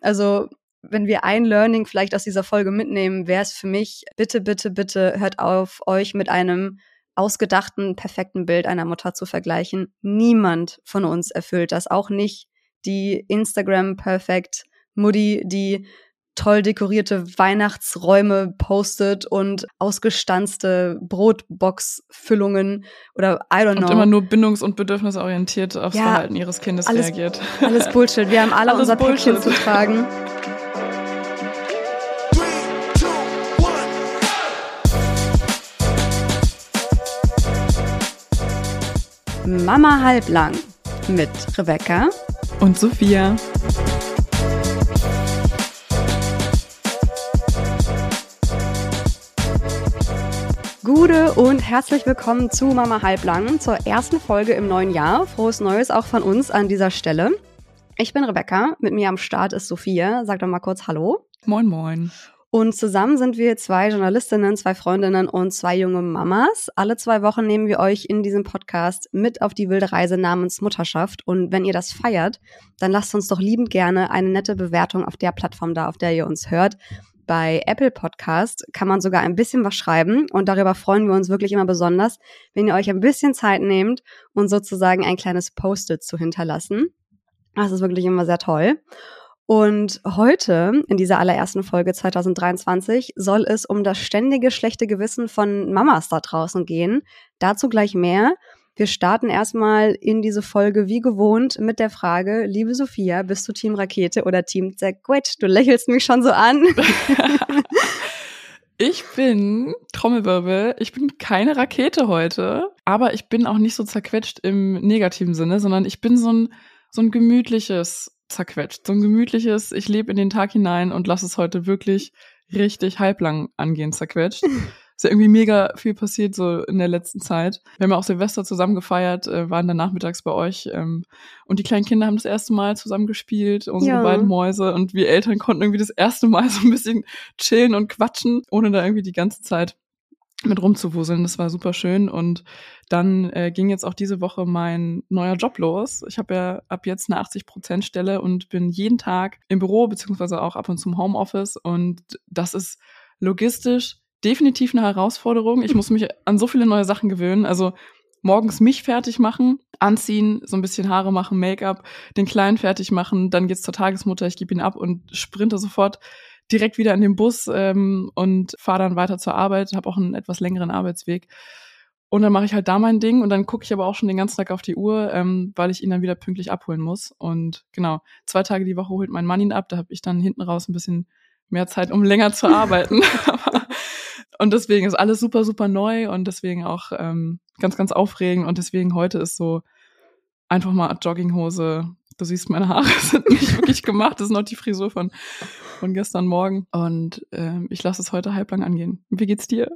Also wenn wir ein Learning vielleicht aus dieser Folge mitnehmen, wäre es für mich, bitte, bitte, bitte hört auf, euch mit einem ausgedachten, perfekten Bild einer Mutter zu vergleichen. Niemand von uns erfüllt das, auch nicht die Instagram Perfect Mutti, die toll dekorierte Weihnachtsräume postet und ausgestanzte Brotbox-Füllungen oder I don't know. Und immer nur bindungs- und bedürfnisorientiert aufs ja, Verhalten ihres Kindes alles, reagiert. Alles Bullshit. Wir haben alle unser Bullshit. Päckchen zu tragen. Mama halblang mit Rebecca und Sophia. Gude und herzlich willkommen zu Mama Halblang, zur ersten Folge im neuen Jahr. Frohes Neues auch von uns an dieser Stelle. Ich bin Rebecca, mit mir am Start ist Sophia. Sag doch mal kurz Hallo. Moin, moin. Und zusammen sind wir zwei Journalistinnen, zwei Freundinnen und zwei junge Mamas. Alle zwei Wochen nehmen wir euch in diesem Podcast mit auf die wilde Reise namens Mutterschaft. Und wenn ihr das feiert, dann lasst uns doch liebend gerne eine nette Bewertung auf der Plattform da, auf der ihr uns hört. Bei Apple Podcast kann man sogar ein bisschen was schreiben und darüber freuen wir uns wirklich immer besonders, wenn ihr euch ein bisschen Zeit nehmt und sozusagen ein kleines Post-it zu hinterlassen. Das ist wirklich immer sehr toll. Und heute, in dieser allerersten Folge 2023, soll es um das ständige schlechte Gewissen von Mamas da draußen gehen. Dazu gleich mehr. Wir starten erstmal in diese Folge wie gewohnt mit der Frage, liebe Sophia, bist du Team Rakete oder Team Zerquetsch? Du lächelst mich schon so an. Ich bin Trommelwirbel, ich bin keine Rakete heute, aber ich bin auch nicht so zerquetscht im negativen Sinne, sondern ich bin so ein, so ein gemütliches zerquetscht. So ein gemütliches, ich lebe in den Tag hinein und lasse es heute wirklich richtig halblang angehen, zerquetscht. ist ja irgendwie mega viel passiert so in der letzten Zeit. Wir haben ja auch Silvester zusammen gefeiert, äh, waren dann nachmittags bei euch ähm, und die kleinen Kinder haben das erste Mal zusammen gespielt, unsere ja. beiden Mäuse und wir Eltern konnten irgendwie das erste Mal so ein bisschen chillen und quatschen, ohne da irgendwie die ganze Zeit mit rumzuwuseln. Das war super schön. Und dann äh, ging jetzt auch diese Woche mein neuer Job los. Ich habe ja ab jetzt eine 80-Prozent-Stelle und bin jeden Tag im Büro, beziehungsweise auch ab und zum Homeoffice. Und das ist logistisch definitiv eine Herausforderung. Ich muss mich an so viele neue Sachen gewöhnen. Also morgens mich fertig machen, anziehen, so ein bisschen Haare machen, Make-up, den Kleinen fertig machen, dann geht's zur Tagesmutter, ich gebe ihn ab und sprinte sofort direkt wieder in den Bus ähm, und fahre dann weiter zur Arbeit, habe auch einen etwas längeren Arbeitsweg. Und dann mache ich halt da mein Ding und dann gucke ich aber auch schon den ganzen Tag auf die Uhr, ähm, weil ich ihn dann wieder pünktlich abholen muss. Und genau, zwei Tage die Woche holt mein Mann ihn ab, da habe ich dann hinten raus ein bisschen mehr Zeit, um länger zu arbeiten. und deswegen ist alles super, super neu und deswegen auch ähm, ganz, ganz aufregend. Und deswegen heute ist so einfach mal Jogginghose, Du siehst, meine Haare sind nicht wirklich gemacht. Das ist noch die Frisur von, von gestern Morgen. Und äh, ich lasse es heute halblang angehen. Wie geht's dir?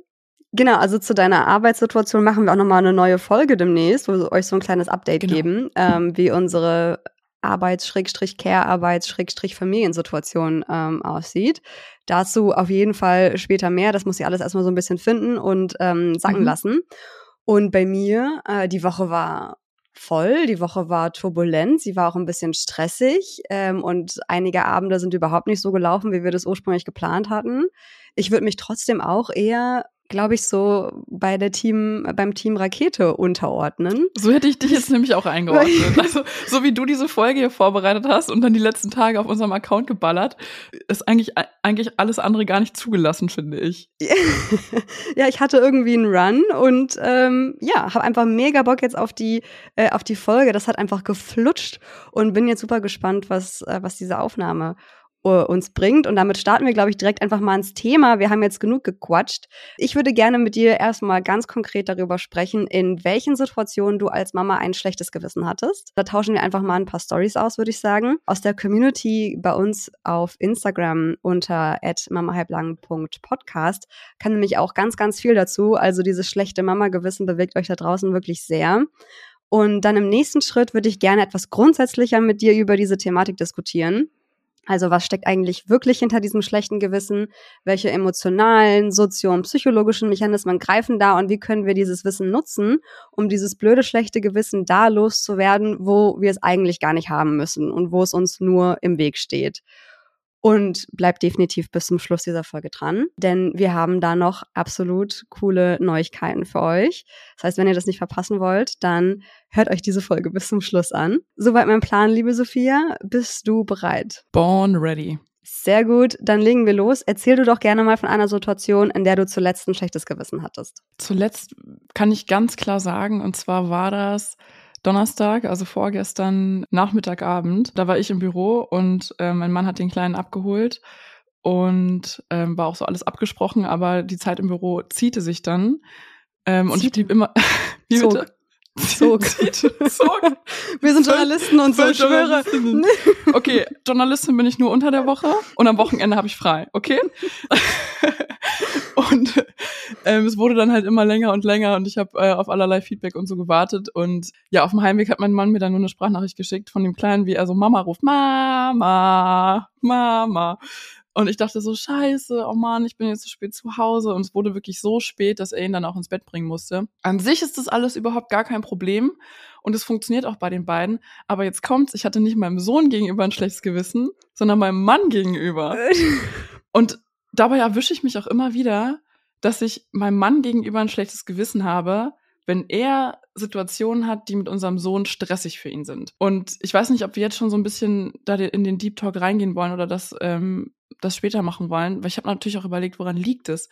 Genau, also zu deiner Arbeitssituation machen wir auch nochmal eine neue Folge demnächst, wo wir euch so ein kleines Update genau. geben, ähm, wie unsere Arbeits-Care-Arbeits-Familiensituation ähm, aussieht. Dazu auf jeden Fall später mehr. Das muss ich alles erstmal so ein bisschen finden und ähm, sacken mhm. lassen. Und bei mir, äh, die Woche war voll. Die Woche war turbulent, sie war auch ein bisschen stressig ähm, und einige Abende sind überhaupt nicht so gelaufen, wie wir das ursprünglich geplant hatten. Ich würde mich trotzdem auch eher glaube ich, so bei der Team, beim Team Rakete unterordnen. So hätte ich dich jetzt nämlich auch eingeordnet. Also, so wie du diese Folge hier vorbereitet hast und dann die letzten Tage auf unserem Account geballert, ist eigentlich, eigentlich alles andere gar nicht zugelassen, finde ich. ja, ich hatte irgendwie einen Run und ähm, ja, habe einfach mega Bock jetzt auf die, äh, auf die Folge. Das hat einfach geflutscht und bin jetzt super gespannt, was, äh, was diese Aufnahme uns bringt. Und damit starten wir, glaube ich, direkt einfach mal ins Thema. Wir haben jetzt genug gequatscht. Ich würde gerne mit dir erstmal ganz konkret darüber sprechen, in welchen Situationen du als Mama ein schlechtes Gewissen hattest. Da tauschen wir einfach mal ein paar Stories aus, würde ich sagen. Aus der Community bei uns auf Instagram unter mamahalblang.podcast kann nämlich auch ganz, ganz viel dazu. Also dieses schlechte Mama-Gewissen bewegt euch da draußen wirklich sehr. Und dann im nächsten Schritt würde ich gerne etwas grundsätzlicher mit dir über diese Thematik diskutieren. Also was steckt eigentlich wirklich hinter diesem schlechten Gewissen? Welche emotionalen, sozio- und psychologischen Mechanismen greifen da und wie können wir dieses Wissen nutzen, um dieses blöde, schlechte Gewissen da loszuwerden, wo wir es eigentlich gar nicht haben müssen und wo es uns nur im Weg steht? Und bleibt definitiv bis zum Schluss dieser Folge dran, denn wir haben da noch absolut coole Neuigkeiten für euch. Das heißt, wenn ihr das nicht verpassen wollt, dann hört euch diese Folge bis zum Schluss an. Soweit mein Plan, liebe Sophia. Bist du bereit? Born ready. Sehr gut, dann legen wir los. Erzähl du doch gerne mal von einer Situation, in der du zuletzt ein schlechtes Gewissen hattest. Zuletzt kann ich ganz klar sagen, und zwar war das Donnerstag, also vorgestern Nachmittagabend. Da war ich im Büro und äh, mein Mann hat den Kleinen abgeholt und ähm, war auch so alles abgesprochen, aber die Zeit im Büro ziehte sich dann. Ähm, und ich blieb immer. Wie Zog. bitte? Zog. Zog. Wir sind Journalisten und so, schwöre. Okay, Journalistin bin ich nur unter der Woche und am Wochenende habe ich frei, okay? Und ähm, es wurde dann halt immer länger und länger und ich habe äh, auf allerlei Feedback und so gewartet und ja, auf dem Heimweg hat mein Mann mir dann nur eine Sprachnachricht geschickt von dem Kleinen, wie er so Mama ruft, Mama, Mama. Und ich dachte so, scheiße, oh Mann, ich bin jetzt zu spät zu Hause. Und es wurde wirklich so spät, dass er ihn dann auch ins Bett bringen musste. An sich ist das alles überhaupt gar kein Problem. Und es funktioniert auch bei den beiden. Aber jetzt kommt's, ich hatte nicht meinem Sohn gegenüber ein schlechtes Gewissen, sondern meinem Mann gegenüber. und dabei erwische ich mich auch immer wieder, dass ich meinem Mann gegenüber ein schlechtes Gewissen habe, wenn er Situationen hat, die mit unserem Sohn stressig für ihn sind. Und ich weiß nicht, ob wir jetzt schon so ein bisschen da in den Deep Talk reingehen wollen oder das ähm, das später machen wollen, weil ich habe natürlich auch überlegt, woran liegt es.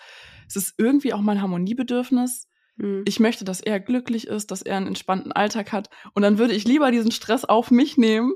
Es ist irgendwie auch mein Harmoniebedürfnis. Mhm. Ich möchte, dass er glücklich ist, dass er einen entspannten Alltag hat. Und dann würde ich lieber diesen Stress auf mich nehmen,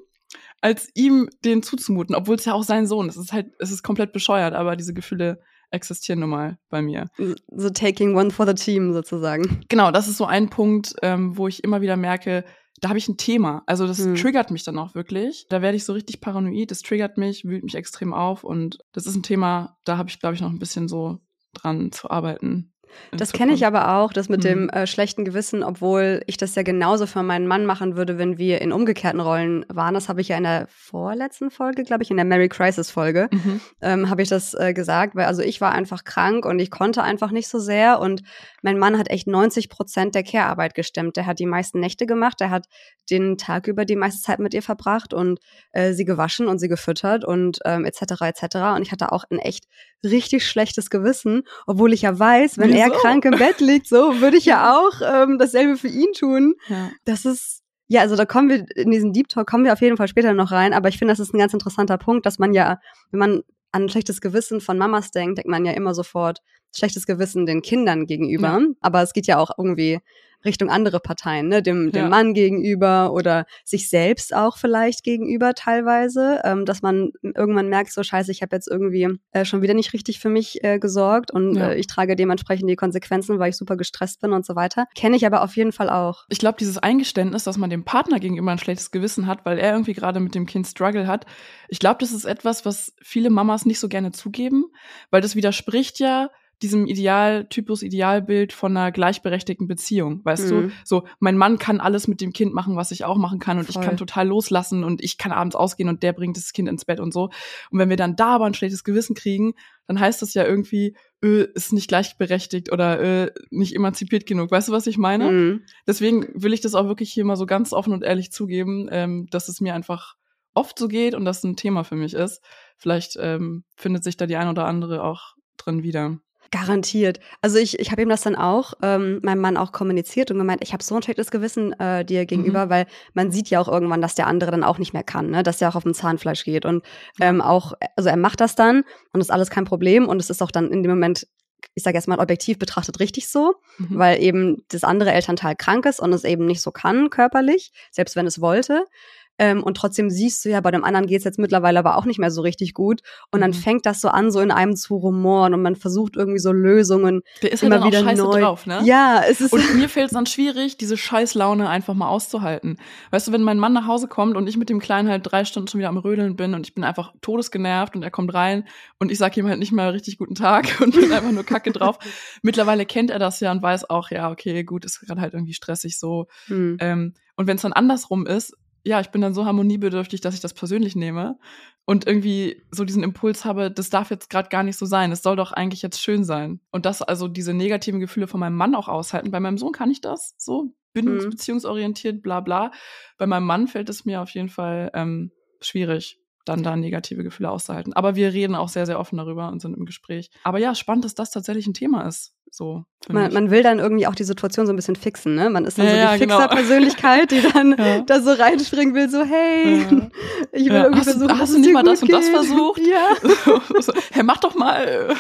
als ihm den zuzumuten, obwohl es ja auch sein Sohn ist. Es ist halt, es ist komplett bescheuert, aber diese Gefühle existieren nun mal bei mir. So taking one for the team sozusagen. Genau, das ist so ein Punkt, ähm, wo ich immer wieder merke, da habe ich ein Thema. Also das hm. triggert mich dann auch wirklich. Da werde ich so richtig paranoid, das triggert mich, wühlt mich extrem auf und das ist ein Thema, da habe ich, glaube ich, noch ein bisschen so dran zu arbeiten. Das kenne ich aber auch, das mit mhm. dem äh, schlechten Gewissen, obwohl ich das ja genauso für meinen Mann machen würde, wenn wir in umgekehrten Rollen waren. Das habe ich ja in der vorletzten Folge, glaube ich, in der Mary Crisis Folge, mhm. ähm, habe ich das äh, gesagt, weil also ich war einfach krank und ich konnte einfach nicht so sehr und mein Mann hat echt 90 Prozent der Care-Arbeit gestemmt. Der hat die meisten Nächte gemacht, der hat den Tag über die meiste Zeit mit ihr verbracht und äh, sie gewaschen und sie gefüttert und ähm, etc. etc. Und ich hatte auch ein echt richtig schlechtes Gewissen, obwohl ich ja weiß, wenn Wieso? er krank im Bett liegt, so würde ich ja auch ähm, dasselbe für ihn tun. Ja. Das ist ja, also da kommen wir in diesen Deep Talk kommen wir auf jeden Fall später noch rein, aber ich finde, das ist ein ganz interessanter Punkt, dass man ja, wenn man an ein schlechtes Gewissen von Mamas denkt, denkt man ja immer sofort schlechtes Gewissen den Kindern gegenüber. Ja. Aber es geht ja auch irgendwie Richtung andere Parteien, ne? dem, dem ja. Mann gegenüber oder sich selbst auch vielleicht gegenüber teilweise, ähm, dass man irgendwann merkt, so scheiße, ich habe jetzt irgendwie äh, schon wieder nicht richtig für mich äh, gesorgt und ja. äh, ich trage dementsprechend die Konsequenzen, weil ich super gestresst bin und so weiter. Kenne ich aber auf jeden Fall auch. Ich glaube, dieses Eingeständnis, dass man dem Partner gegenüber ein schlechtes Gewissen hat, weil er irgendwie gerade mit dem Kind Struggle hat, ich glaube, das ist etwas, was viele Mamas nicht so gerne zugeben, weil das widerspricht ja diesem Idealtypus, Idealbild von einer gleichberechtigten Beziehung. Weißt mhm. du, so mein Mann kann alles mit dem Kind machen, was ich auch machen kann und Voll. ich kann total loslassen und ich kann abends ausgehen und der bringt das Kind ins Bett und so. Und wenn wir dann da aber ein schlechtes Gewissen kriegen, dann heißt das ja irgendwie, öh, ist nicht gleichberechtigt oder öh, nicht emanzipiert genug. Weißt du, was ich meine? Mhm. Deswegen will ich das auch wirklich hier mal so ganz offen und ehrlich zugeben, ähm, dass es mir einfach oft so geht und das ein Thema für mich ist. Vielleicht ähm, findet sich da die ein oder andere auch drin wieder. Garantiert. Also ich, ich habe ihm das dann auch, ähm, meinem Mann auch kommuniziert und gemeint, ich habe so ein schlechtes Gewissen äh, dir gegenüber, mhm. weil man sieht ja auch irgendwann, dass der andere dann auch nicht mehr kann, ne? dass der auch auf dem Zahnfleisch geht. Und ähm, auch, also er macht das dann und ist alles kein Problem und es ist auch dann in dem Moment ich sage erstmal objektiv betrachtet richtig so, mhm. weil eben das andere Elternteil krank ist und es eben nicht so kann körperlich, selbst wenn es wollte. Ähm, und trotzdem siehst du ja, bei dem anderen geht's jetzt mittlerweile aber auch nicht mehr so richtig gut. Und dann mhm. fängt das so an, so in einem zu rumoren und man versucht irgendwie so Lösungen Der ist halt immer halt wieder scheiße neu. drauf, ne? Ja, es ist. Und mir fällt es dann schwierig, diese Scheißlaune einfach mal auszuhalten. Weißt du, wenn mein Mann nach Hause kommt und ich mit dem Kleinen halt drei Stunden schon wieder am Rödeln bin und ich bin einfach todesgenervt und er kommt rein und ich sag ihm halt nicht mal richtig guten Tag und bin einfach nur kacke drauf. Mittlerweile kennt er das ja und weiß auch, ja, okay, gut, ist gerade halt irgendwie stressig so. Mhm. Ähm, und wenn es dann andersrum ist, ja, ich bin dann so harmoniebedürftig, dass ich das persönlich nehme und irgendwie so diesen Impuls habe, das darf jetzt gerade gar nicht so sein. Es soll doch eigentlich jetzt schön sein. Und das also diese negativen Gefühle von meinem Mann auch aushalten. Bei meinem Sohn kann ich das so bindungsbeziehungsorientiert, bla bla. Bei meinem Mann fällt es mir auf jeden Fall ähm, schwierig. Dann da negative Gefühle auszuhalten. Aber wir reden auch sehr, sehr offen darüber und sind im Gespräch. Aber ja, spannend, dass das tatsächlich ein Thema ist. So, man, man, will dann irgendwie auch die Situation so ein bisschen fixen, ne? Man ist dann ja, so die ja, genau. Fixer-Persönlichkeit, die dann Ja. da so reinspringen will, so, hey, Ja. ich will irgendwie hast versuchen, hast dass du nicht mal das und das geht. versucht? Ja. so, hey, mach doch mal.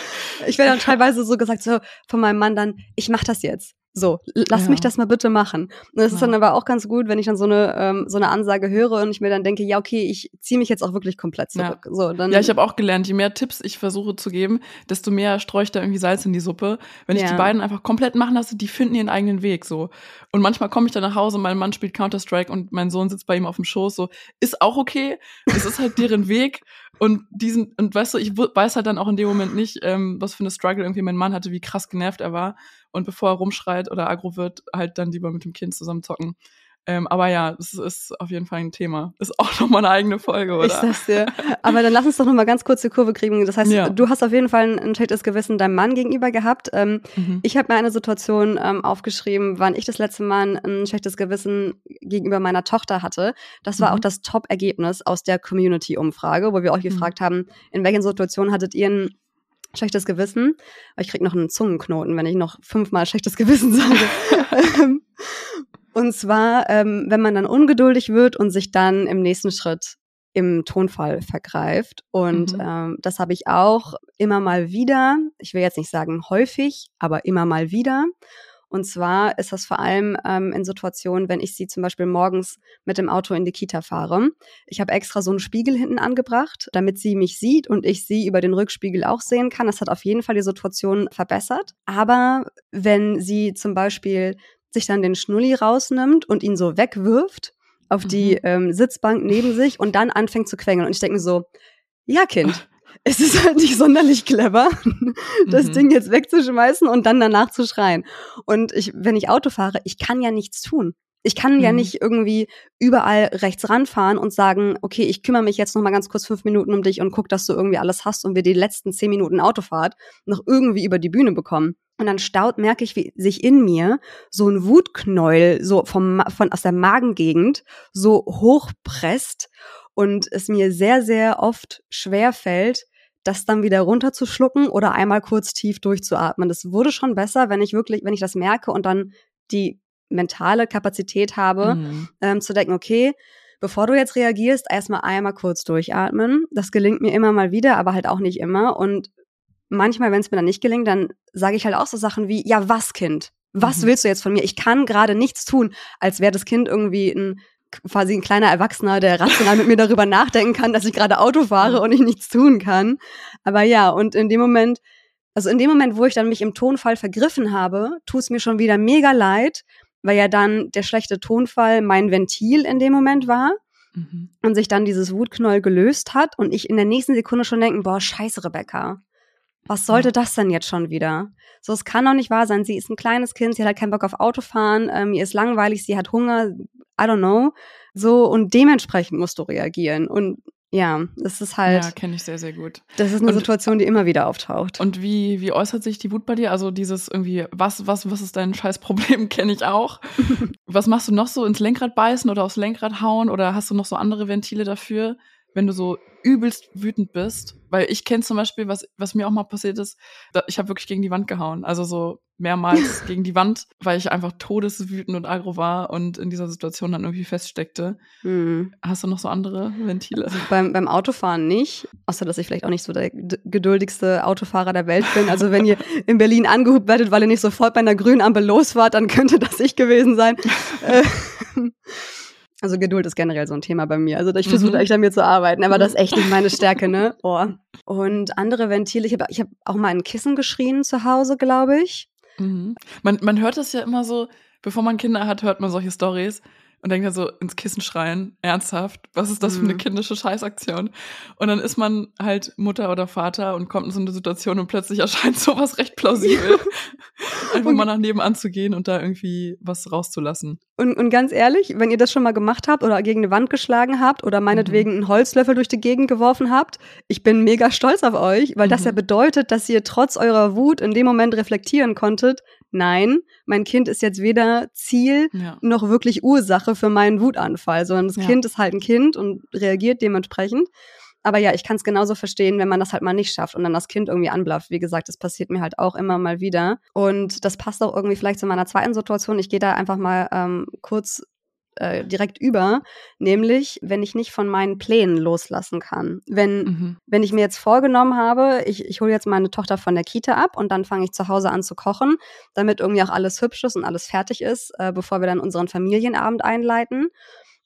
Ich werde dann teilweise so gesagt, so von meinem Mann dann, ich mach das jetzt. So, lass Ja. mich das mal bitte machen. Und das ist Ja. dann aber auch ganz gut, wenn ich dann so eine, ähm, so eine Ansage höre und ich mir dann denke, ja, okay, ich ziehe mich jetzt auch wirklich komplett Ja. zurück. So, dann, Ja, ich habe auch gelernt, je mehr Tipps ich versuche zu geben, desto mehr streue ich da irgendwie Salz in die Suppe. Wenn ich Ja. die beiden einfach komplett machen lasse, die finden ihren eigenen Weg so. Und manchmal komme ich dann nach Hause, mein Mann spielt Counter-Strike und mein Sohn sitzt bei ihm auf dem Schoß, so, ist auch okay. Es ist halt deren Weg. Und diesen, und weißt du, ich weiß halt dann auch in dem Moment nicht, ähm, was für eine Struggle irgendwie mein Mann hatte, wie krass genervt er war. Und bevor er rumschreit oder aggro wird, halt dann lieber mit dem Kind zusammen zocken. Ähm, aber ja, das ist auf jeden Fall ein Thema. Ist auch nochmal eine eigene Folge, oder? Ich sag's dir. Aber dann lass uns doch noch mal ganz kurz die Kurve kriegen. Das heißt, Ja. du hast auf jeden Fall ein, ein schlechtes Gewissen deinem Mann gegenüber gehabt. Ähm, Mhm. ich habe mir eine Situation ähm, aufgeschrieben, wann ich das letzte Mal ein schlechtes Gewissen gegenüber meiner Tochter hatte. Das war Mhm. auch das Top-Ergebnis aus der Community-Umfrage, wo wir euch Mhm. gefragt haben, in welchen Situationen hattet ihr ein schlechtes Gewissen? Ich krieg noch einen Zungenknoten, wenn ich noch fünfmal schlechtes Gewissen sage. Und zwar, ähm, wenn man dann ungeduldig wird und sich dann im nächsten Schritt im Tonfall vergreift. Und Mhm. ähm, das habe ich auch immer mal wieder. Ich will jetzt nicht sagen häufig, aber immer mal wieder. Und zwar ist das vor allem ähm, in Situationen, wenn ich sie zum Beispiel morgens mit dem Auto in die Kita fahre. Ich habe extra so einen Spiegel hinten angebracht, damit sie mich sieht und ich sie über den Rückspiegel auch sehen kann. Das hat auf jeden Fall die Situation verbessert. Aber wenn sie zum Beispiel sich dann den Schnulli rausnimmt und ihn so wegwirft auf die Mhm. ähm, Sitzbank neben sich und dann anfängt zu quengeln. Und ich denke mir so, ja, Kind, es ist halt nicht sonderlich clever, das Mhm. Ding jetzt wegzuschmeißen und dann danach zu schreien. Und ich, wenn ich Auto fahre, ich kann ja nichts tun. Ich kann ja Mhm. nicht irgendwie überall rechts ranfahren und sagen, okay, ich kümmere mich jetzt noch mal ganz kurz fünf Minuten um dich und guck, dass du irgendwie alles hast und wir die letzten zehn Minuten Autofahrt noch irgendwie über die Bühne bekommen. Und dann staut, merke ich, wie sich in mir so ein Wutknäuel so vom, von, aus der Magengegend so hochpresst und es mir sehr, sehr oft schwer fällt, das dann wieder runterzuschlucken oder einmal kurz tief durchzuatmen. Das wurde schon besser, wenn ich wirklich, wenn ich das merke und dann die mentale Kapazität habe, Mhm. ähm, zu denken, okay, bevor du jetzt reagierst, erstmal einmal kurz durchatmen. Das gelingt mir immer mal wieder, aber halt auch nicht immer. Und manchmal, wenn es mir dann nicht gelingt, dann sage ich halt auch so Sachen wie, ja, was, Kind? Was Mhm. willst du jetzt von mir? Ich kann gerade nichts tun, als wäre das Kind irgendwie ein quasi ein kleiner Erwachsener, der rational mit mir darüber nachdenken kann, dass ich gerade Auto fahre und ich nichts tun kann. Aber ja, und in dem Moment, also in dem Moment, wo ich dann mich im Tonfall vergriffen habe, tut es mir schon wieder mega leid, weil ja dann der schlechte Tonfall mein Ventil in dem Moment war Mhm. und sich dann dieses Wutknäuel gelöst hat und ich in der nächsten Sekunde schon denken, boah, scheiße, Rebecca. Was sollte das denn jetzt schon wieder? So, es kann doch nicht wahr sein. Sie ist ein kleines Kind, sie hat halt keinen Bock auf Autofahren, ähm, ihr ist langweilig, sie hat Hunger, I don't know. So, und dementsprechend musst du reagieren. Und ja, das ist halt, Ja, kenne ich sehr, sehr gut. das ist eine und- Situation, die immer wieder auftaucht. Und wie, wie äußert sich die Wut bei dir? Also dieses irgendwie, was, was, was ist dein scheiß Problem, kenne ich auch. was machst du noch so? Ins Lenkrad beißen oder aufs Lenkrad hauen? Oder hast du noch so andere Ventile dafür, wenn du so übelst wütend bist? Weil ich kenne zum Beispiel, was, was mir auch mal passiert ist, da, ich habe wirklich gegen die Wand gehauen. Also so mehrmals gegen die Wand, weil ich einfach todeswütend und aggro war und in dieser Situation dann irgendwie feststeckte. Hm. Hast du noch so andere Ventile? Beim, beim Autofahren nicht, außer dass ich vielleicht auch nicht so der geduldigste Autofahrer der Welt bin. Also wenn ihr in Berlin angehubt werdet, weil ihr nicht sofort bei einer grünen Ampel losfahrt, dann könnte das ich gewesen sein. Also Geduld ist generell so ein Thema bei mir. Also ich versuche Mhm. echt an mir zu arbeiten, aber das ist echt nicht meine Stärke, ne? Oh. Und andere Ventile, ich habe ich hab auch mal ein Kissen geschrien zu Hause, glaube ich. Mhm. Man, man hört das ja immer so, bevor man Kinder hat, hört man solche Stories und denkt dann so ins Kissen schreien, ernsthaft, was ist das für eine Mhm. kindische Scheißaktion? Und dann ist man halt Mutter oder Vater und kommt in so eine Situation und plötzlich erscheint sowas recht plausibel. Einfach mal nach nebenan zu gehen und da irgendwie was rauszulassen. Und, und ganz ehrlich, wenn ihr das schon mal gemacht habt oder gegen eine Wand geschlagen habt oder meinetwegen Mhm. einen Holzlöffel durch die Gegend geworfen habt, ich bin mega stolz auf euch, weil das Mhm. ja bedeutet, dass ihr trotz eurer Wut in dem Moment reflektieren konntet, nein, mein Kind ist jetzt weder Ziel Ja. noch wirklich Ursache für meinen Wutanfall, sondern das Ja. Kind ist halt ein Kind und reagiert dementsprechend. Aber ja, ich kann es genauso verstehen, wenn man das halt mal nicht schafft und dann das Kind irgendwie anblafft. Wie gesagt, das passiert mir halt auch immer mal wieder. Und das passt auch irgendwie vielleicht zu meiner zweiten Situation. Ich gehe da einfach mal ähm, kurz äh, direkt über, nämlich wenn ich nicht von meinen Plänen loslassen kann. Wenn, mhm. wenn ich mir jetzt vorgenommen habe, ich, ich hole jetzt meine Tochter von der Kita ab und dann fange ich zu Hause an zu kochen, damit irgendwie auch alles hübsch ist und alles fertig ist, äh, bevor wir dann unseren Familienabend einleiten.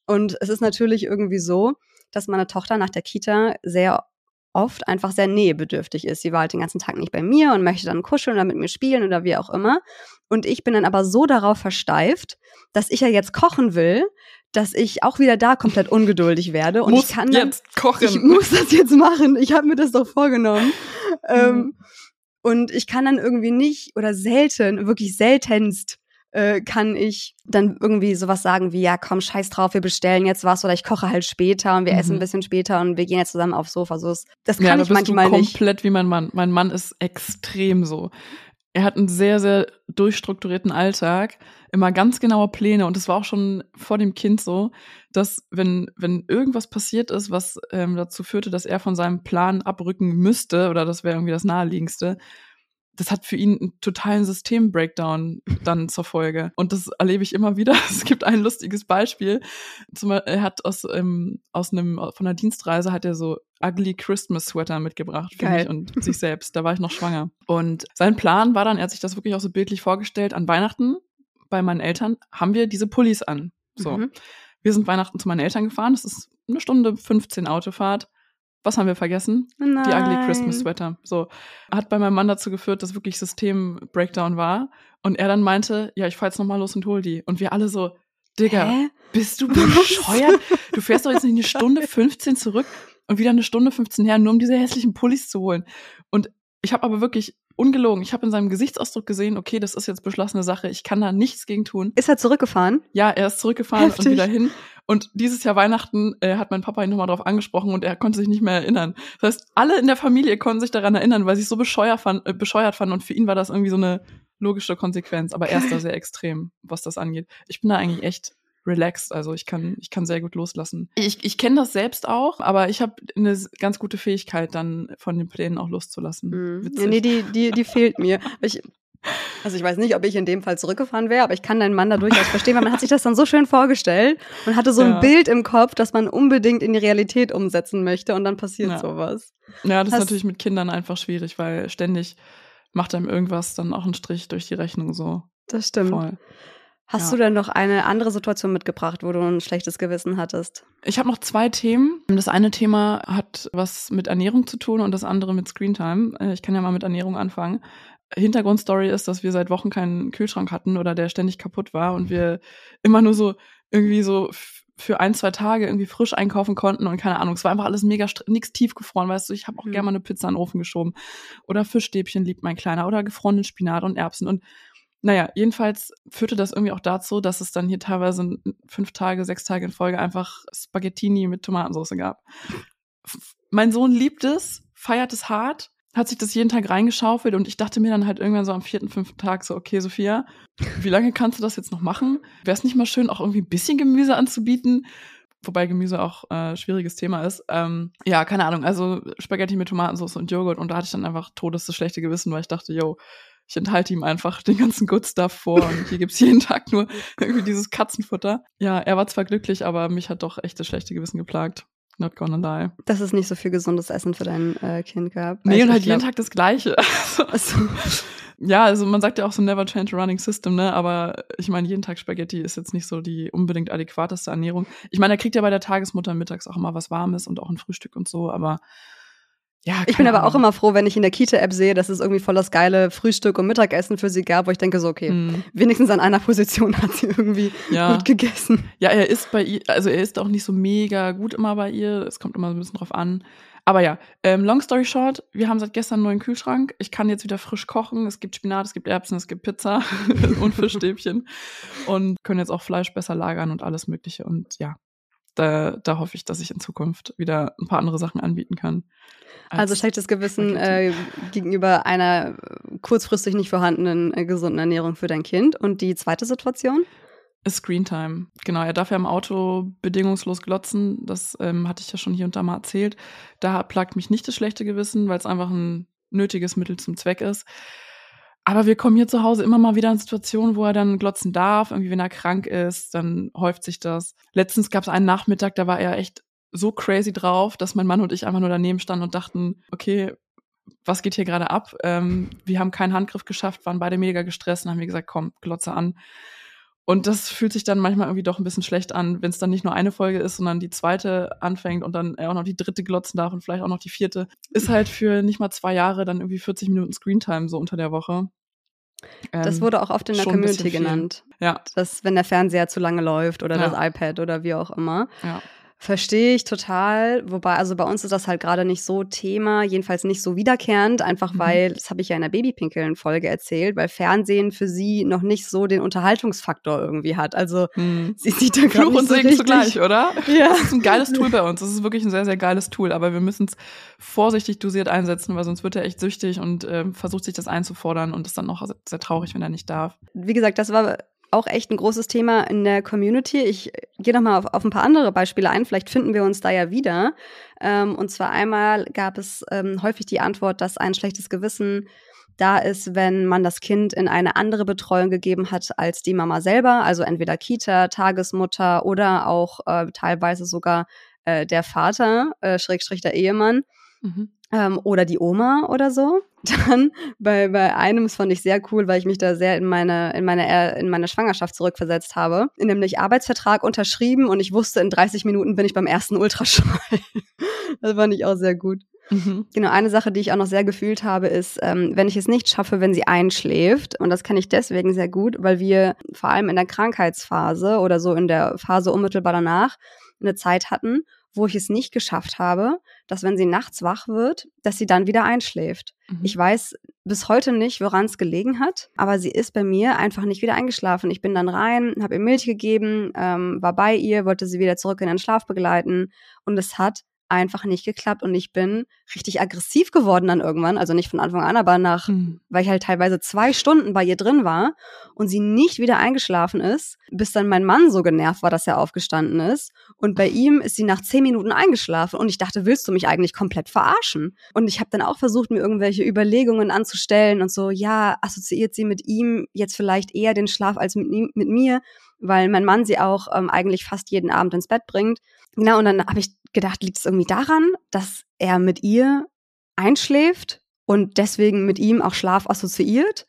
Und es ist natürlich irgendwie so, dass meine Tochter nach der Kita sehr oft einfach sehr nähebedürftig ist. Sie war halt den ganzen Tag nicht bei mir und möchte dann kuscheln oder mit mir spielen oder wie auch immer. Und ich bin dann aber so darauf versteift, dass ich ja jetzt kochen will, dass ich auch wieder da komplett ungeduldig werde. Und muss ich kann dann, jetzt kochen. Ich muss das jetzt machen. Ich habe mir das doch vorgenommen. Mhm. Ähm, und ich kann dann irgendwie nicht oder selten, wirklich seltenst äh, kann ich dann irgendwie sowas sagen wie, ja, komm, scheiß drauf, wir bestellen jetzt was oder ich koche halt später und wir mhm. essen ein bisschen später und wir gehen jetzt zusammen aufs Sofa. So, das kann ja, ich manchmal nicht. komplett wie mein Mann. Mein Mann ist extrem so. Er hat einen sehr, sehr durchstrukturierten Alltag, immer ganz genaue Pläne. Und es war auch schon vor dem Kind so, dass wenn, wenn irgendwas passiert ist, was ähm, dazu führte, dass er von seinem Plan abrücken müsste oder das wäre irgendwie das naheliegendste, das hat für ihn einen totalen System-Breakdown dann zur Folge. Und das erlebe ich immer wieder. Es gibt ein lustiges Beispiel. Zum, er hat aus, ähm, aus einem, von einer Dienstreise hat er so ugly Christmas Sweater mitgebracht für Geil. mich und sich selbst. Da war ich noch schwanger. Und sein Plan war dann, er hat sich das wirklich auch so bildlich vorgestellt, an Weihnachten bei meinen Eltern haben wir diese Pullis an. So. Mhm. Wir sind Weihnachten zu meinen Eltern gefahren. Das ist eine Stunde 15 Autofahrt was haben wir vergessen? Nein. Die Ugly Christmas Sweater. So. Hat bei meinem Mann dazu geführt, dass wirklich System-Breakdown war. Und er dann meinte, ja, ich fahr jetzt nochmal los und hol die. Und wir alle so, Digga, Hä? bist du bescheuert? du fährst doch jetzt nicht eine Stunde 15 zurück und wieder eine Stunde 15 her, nur um diese hässlichen Pullis zu holen. Und ich habe aber wirklich ungelogen, ich habe in seinem Gesichtsausdruck gesehen, okay, das ist jetzt beschlossene Sache, ich kann da nichts gegen tun. Ist er zurückgefahren? Ja, er ist zurückgefahren Heftig. und wieder hin. Und dieses Jahr Weihnachten äh, hat mein Papa ihn nochmal drauf angesprochen und er konnte sich nicht mehr erinnern. Das heißt, alle in der Familie konnten sich daran erinnern, weil sie es so bescheuert, fand, äh, bescheuert fanden und für ihn war das irgendwie so eine logische Konsequenz. Aber er ist da sehr extrem, was das angeht. Ich bin da eigentlich echt relaxed. Also ich kann, ich kann sehr gut loslassen. Ich, ich kenne das selbst auch, aber ich habe eine ganz gute Fähigkeit, dann von den Plänen auch loszulassen. Mhm. Ja, nee, die, die, die fehlt mir. Ich, also ich weiß nicht, ob ich in dem Fall zurückgefahren wäre, aber ich kann deinen Mann da durchaus verstehen, weil man hat sich das dann so schön vorgestellt und hatte so ein ja. Bild im Kopf, das man unbedingt in die Realität umsetzen möchte und dann passiert ja. sowas. Ja, das Hast ist natürlich mit Kindern einfach schwierig, weil ständig macht einem irgendwas dann auch einen Strich durch die Rechnung so. Das stimmt. Voll. Hast ja. du denn noch eine andere Situation mitgebracht, wo du ein schlechtes Gewissen hattest? Ich habe noch zwei Themen. Das eine Thema hat was mit Ernährung zu tun und das andere mit Screentime. Äh, ich kann ja mal mit Ernährung anfangen. Hintergrundstory ist, dass wir seit Wochen keinen Kühlschrank hatten oder der ständig kaputt war und wir immer nur so irgendwie so für ein, zwei Tage irgendwie frisch einkaufen konnten und keine Ahnung, es war einfach alles mega, nichts tiefgefroren, weißt du, ich habe auch mhm. gerne mal eine Pizza in den Ofen geschoben oder Fischstäbchen liebt mein Kleiner oder gefrorenen Spinat und Erbsen und naja, jedenfalls führte das irgendwie auch dazu, dass es dann hier teilweise fünf Tage, sechs Tage in Folge einfach Spaghettini mit Tomatensauce gab. Mein Sohn liebt es, feiert es hart, hat sich das jeden Tag reingeschaufelt und ich dachte mir dann halt irgendwann so am vierten, fünften Tag so, okay, Sophia, wie lange kannst du das jetzt noch machen? Wäre es nicht mal schön, auch irgendwie ein bisschen Gemüse anzubieten? Wobei Gemüse auch äh, schwieriges Thema ist. Ähm, ja, keine Ahnung. Also Spaghetti mit Tomatensauce und Joghurt und da hatte ich dann einfach todes das schlechte Gewissen, weil ich dachte, yo, ich enthalte ihm einfach den ganzen Good Stuff vor und hier gibt's jeden Tag nur irgendwie dieses Katzenfutter. Ja, er war zwar glücklich, aber mich hat doch echt das schlechte Gewissen geplagt. Not gonna lie. Dass es nicht so viel gesundes Essen für dein äh, Kind gab. Nee, und halt jeden Tag das Gleiche. also, ja, also man sagt ja auch so never change a running system, ne? Aber ich meine, jeden Tag Spaghetti ist jetzt nicht so die unbedingt adäquateste Ernährung. Ich meine, er kriegt ja bei der Tagesmutter mittags auch immer was Warmes und auch ein Frühstück und so, aber ja, ich bin aber auch immer froh, wenn ich in der Kita-App sehe, dass es irgendwie voll das geile Frühstück und Mittagessen für sie gab, wo ich denke so, okay, mm. wenigstens an einer Position hat sie irgendwie ja. gut gegessen. Ja, er ist bei ihr, also er ist auch nicht so mega gut immer bei ihr. Es kommt immer so ein bisschen drauf an. Aber ja, ähm, long story short, wir haben seit gestern einen neuen Kühlschrank. Ich kann jetzt wieder frisch kochen. Es gibt Spinat, es gibt Erbsen, es gibt Pizza und Fischstäbchen. und können jetzt auch Fleisch besser lagern und alles Mögliche. Und ja, da, da hoffe ich, dass ich in Zukunft wieder ein paar andere Sachen anbieten kann. Also schlechtes Gewissen äh, gegenüber einer kurzfristig nicht vorhandenen äh, gesunden Ernährung für dein Kind. Und die zweite Situation? Ist Screentime. Genau, er darf ja im Auto bedingungslos glotzen. Das ähm, hatte ich ja schon hier und da mal erzählt. Da plagt mich nicht das schlechte Gewissen, weil es einfach ein nötiges Mittel zum Zweck ist. Aber wir kommen hier zu Hause immer mal wieder in Situationen, wo er dann glotzen darf. Irgendwie, wenn er krank ist, dann häuft sich das. Letztens gab es einen Nachmittag, da war er echt so crazy drauf, dass mein Mann und ich einfach nur daneben standen und dachten, okay, was geht hier gerade ab? Ähm, wir haben keinen Handgriff geschafft, waren beide mega gestresst und haben wir gesagt, komm, glotze an. Und das fühlt sich dann manchmal irgendwie doch ein bisschen schlecht an, wenn es dann nicht nur eine Folge ist, sondern die zweite anfängt und dann auch noch die dritte glotzen darf und vielleicht auch noch die vierte. Ist halt für nicht mal zwei Jahre dann irgendwie 40 Minuten Screentime so unter der Woche. Das ähm, wurde auch oft in der Community genannt. Ja. Dass, wenn der Fernseher zu lange läuft oder ja. das iPad oder wie auch immer. Ja. Verstehe ich total. Wobei, also bei uns ist das halt gerade nicht so Thema, jedenfalls nicht so wiederkehrend, einfach mhm. weil, das habe ich ja in der Babypinkeln-Folge erzählt, weil Fernsehen für sie noch nicht so den Unterhaltungsfaktor irgendwie hat. Also mhm. sie sieht da Fluch und so Segen zugleich, oder? Ja. Das ist ein geiles Tool bei uns. Das ist wirklich ein sehr, sehr geiles Tool, aber wir müssen es vorsichtig dosiert einsetzen, weil sonst wird er echt süchtig und äh, versucht sich das einzufordern und ist dann noch sehr traurig, wenn er nicht darf. Wie gesagt, das war auch echt ein großes Thema in der Community. Ich gehe noch mal auf, auf ein paar andere Beispiele ein. Vielleicht finden wir uns da ja wieder. Ähm, und zwar einmal gab es ähm, häufig die Antwort, dass ein schlechtes Gewissen da ist, wenn man das Kind in eine andere Betreuung gegeben hat als die Mama selber, also entweder Kita, Tagesmutter oder auch äh, teilweise sogar äh, der Vater, äh, Schrägstrich der Ehemann. Mhm ähm, oder die Oma oder so. Dann bei, bei einem, das fand ich sehr cool, weil ich mich da sehr in meine, in meine, in meine Schwangerschaft zurückversetzt habe. Nämlich Arbeitsvertrag unterschrieben und ich wusste, in 30 Minuten bin ich beim ersten Ultraschall. das fand ich auch sehr gut. Mhm. Genau, eine Sache, die ich auch noch sehr gefühlt habe, ist, ähm, wenn ich es nicht schaffe, wenn sie einschläft. Und das kann ich deswegen sehr gut, weil wir vor allem in der Krankheitsphase oder so in der Phase unmittelbar danach eine Zeit hatten, wo ich es nicht geschafft habe, dass wenn sie nachts wach wird, dass sie dann wieder einschläft. Mhm. Ich weiß bis heute nicht, woran es gelegen hat, aber sie ist bei mir einfach nicht wieder eingeschlafen. Ich bin dann rein, habe ihr Milch gegeben, ähm, war bei ihr, wollte sie wieder zurück in den Schlaf begleiten und es hat einfach nicht geklappt und ich bin richtig aggressiv geworden dann irgendwann, also nicht von Anfang an, aber nach, mhm. weil ich halt teilweise zwei Stunden bei ihr drin war und sie nicht wieder eingeschlafen ist, bis dann mein Mann so genervt war, dass er aufgestanden ist und bei ihm ist sie nach zehn Minuten eingeschlafen und ich dachte, willst du mich eigentlich komplett verarschen? Und ich habe dann auch versucht, mir irgendwelche Überlegungen anzustellen und so, ja, assoziiert sie mit ihm jetzt vielleicht eher den Schlaf als mit, ihm, mit mir, weil mein Mann sie auch ähm, eigentlich fast jeden Abend ins Bett bringt. Genau, und dann habe ich gedacht, liegt es irgendwie daran, dass er mit ihr einschläft und deswegen mit ihm auch Schlaf assoziiert.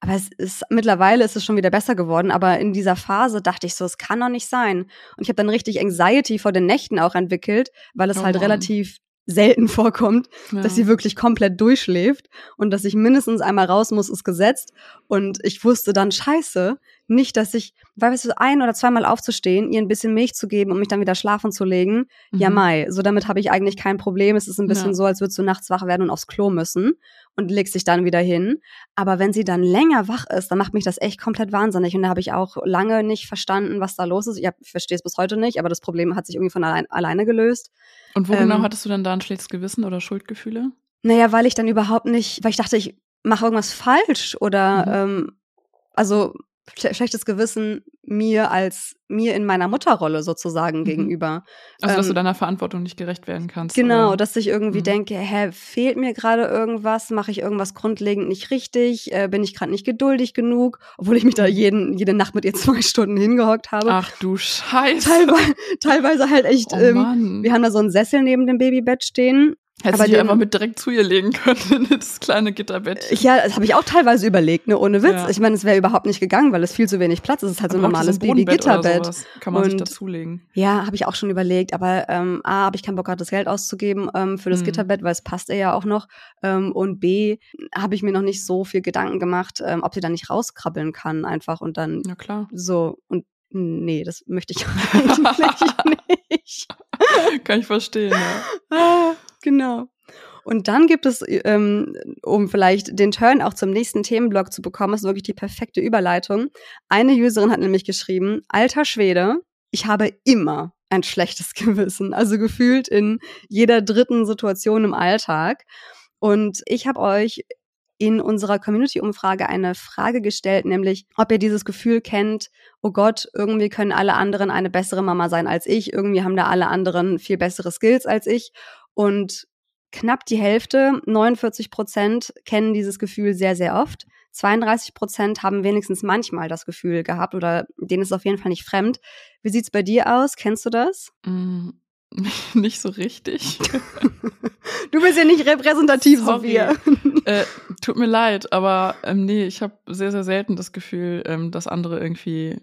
Aber es ist mittlerweile ist es schon wieder besser geworden. Aber in dieser Phase dachte ich so, es kann doch nicht sein. Und ich habe dann richtig Anxiety vor den Nächten auch entwickelt, weil es oh halt Mann. relativ selten vorkommt, ja. dass sie wirklich komplett durchschläft und dass ich mindestens einmal raus muss, ist gesetzt. Und ich wusste dann, scheiße, nicht, dass ich, weil weißt du, ein oder zweimal aufzustehen, ihr ein bisschen Milch zu geben und mich dann wieder schlafen zu legen, mhm. ja mai, so damit habe ich eigentlich kein Problem. Es ist ein bisschen ja. so, als würdest du nachts wach werden und aufs Klo müssen und legst dich dann wieder hin. Aber wenn sie dann länger wach ist, dann macht mich das echt komplett wahnsinnig. Und da habe ich auch lange nicht verstanden, was da los ist. Ich, ich verstehe es bis heute nicht, aber das Problem hat sich irgendwie von allein, alleine gelöst. Und wo genau ähm, genau hattest du dann da ein schlechtes Gewissen oder Schuldgefühle? Naja, weil ich dann überhaupt nicht, weil ich dachte, ich mache irgendwas falsch oder mhm. ähm, also schlechtes Gewissen mir als mir in meiner Mutterrolle sozusagen mhm. gegenüber. Also, dass ähm, du deiner Verantwortung nicht gerecht werden kannst. Genau, oder? dass ich irgendwie mhm. denke, hä, fehlt mir gerade irgendwas? Mache ich irgendwas grundlegend nicht richtig? Äh, bin ich gerade nicht geduldig genug? Obwohl ich mich da jeden, jede Nacht mit ihr zwei Stunden hingehockt habe. Ach du Scheiße. Teilweise, teilweise halt echt, oh, ähm, wir haben da so ein Sessel neben dem Babybett stehen Hättest du einfach mit direkt zu ihr legen können, das kleine Gitterbett. Ja, das habe ich auch teilweise überlegt, ne, ohne Witz. Ja. Ich meine, es wäre überhaupt nicht gegangen, weil es viel zu wenig Platz ist. Es ist halt so ein normales Baby-Gitterbett. Kann man und, sich dazulegen. Ja, habe ich auch schon überlegt. Aber ähm, A, habe ich keinen Bock gehabt, das Geld auszugeben ähm, für das mhm. Gitterbett, weil es passt ihr ja auch noch. Ähm, und B, habe ich mir noch nicht so viel Gedanken gemacht, ähm, ob sie da nicht rauskrabbeln kann einfach und dann ja, klar. so. Und nee, das möchte ich eigentlich nicht. Kann ich verstehen, ja. Ah. Genau. Und dann gibt es, ähm, um vielleicht den Turn auch zum nächsten Themenblock zu bekommen, ist wirklich die perfekte Überleitung. Eine Userin hat nämlich geschrieben, alter Schwede, ich habe immer ein schlechtes Gewissen, also gefühlt in jeder dritten Situation im Alltag. Und ich habe euch in unserer Community-Umfrage eine Frage gestellt, nämlich ob ihr dieses Gefühl kennt, oh Gott, irgendwie können alle anderen eine bessere Mama sein als ich, irgendwie haben da alle anderen viel bessere Skills als ich. Und knapp die Hälfte, 49 Prozent, kennen dieses Gefühl sehr, sehr oft. 32 Prozent haben wenigstens manchmal das Gefühl gehabt oder denen ist auf jeden Fall nicht fremd. Wie sieht's bei dir aus? Kennst du das? Nicht so richtig. du bist ja nicht repräsentativ, Sorry. Sophia. äh, tut mir leid, aber ähm, nee, ich habe sehr, sehr selten das Gefühl, ähm, dass andere irgendwie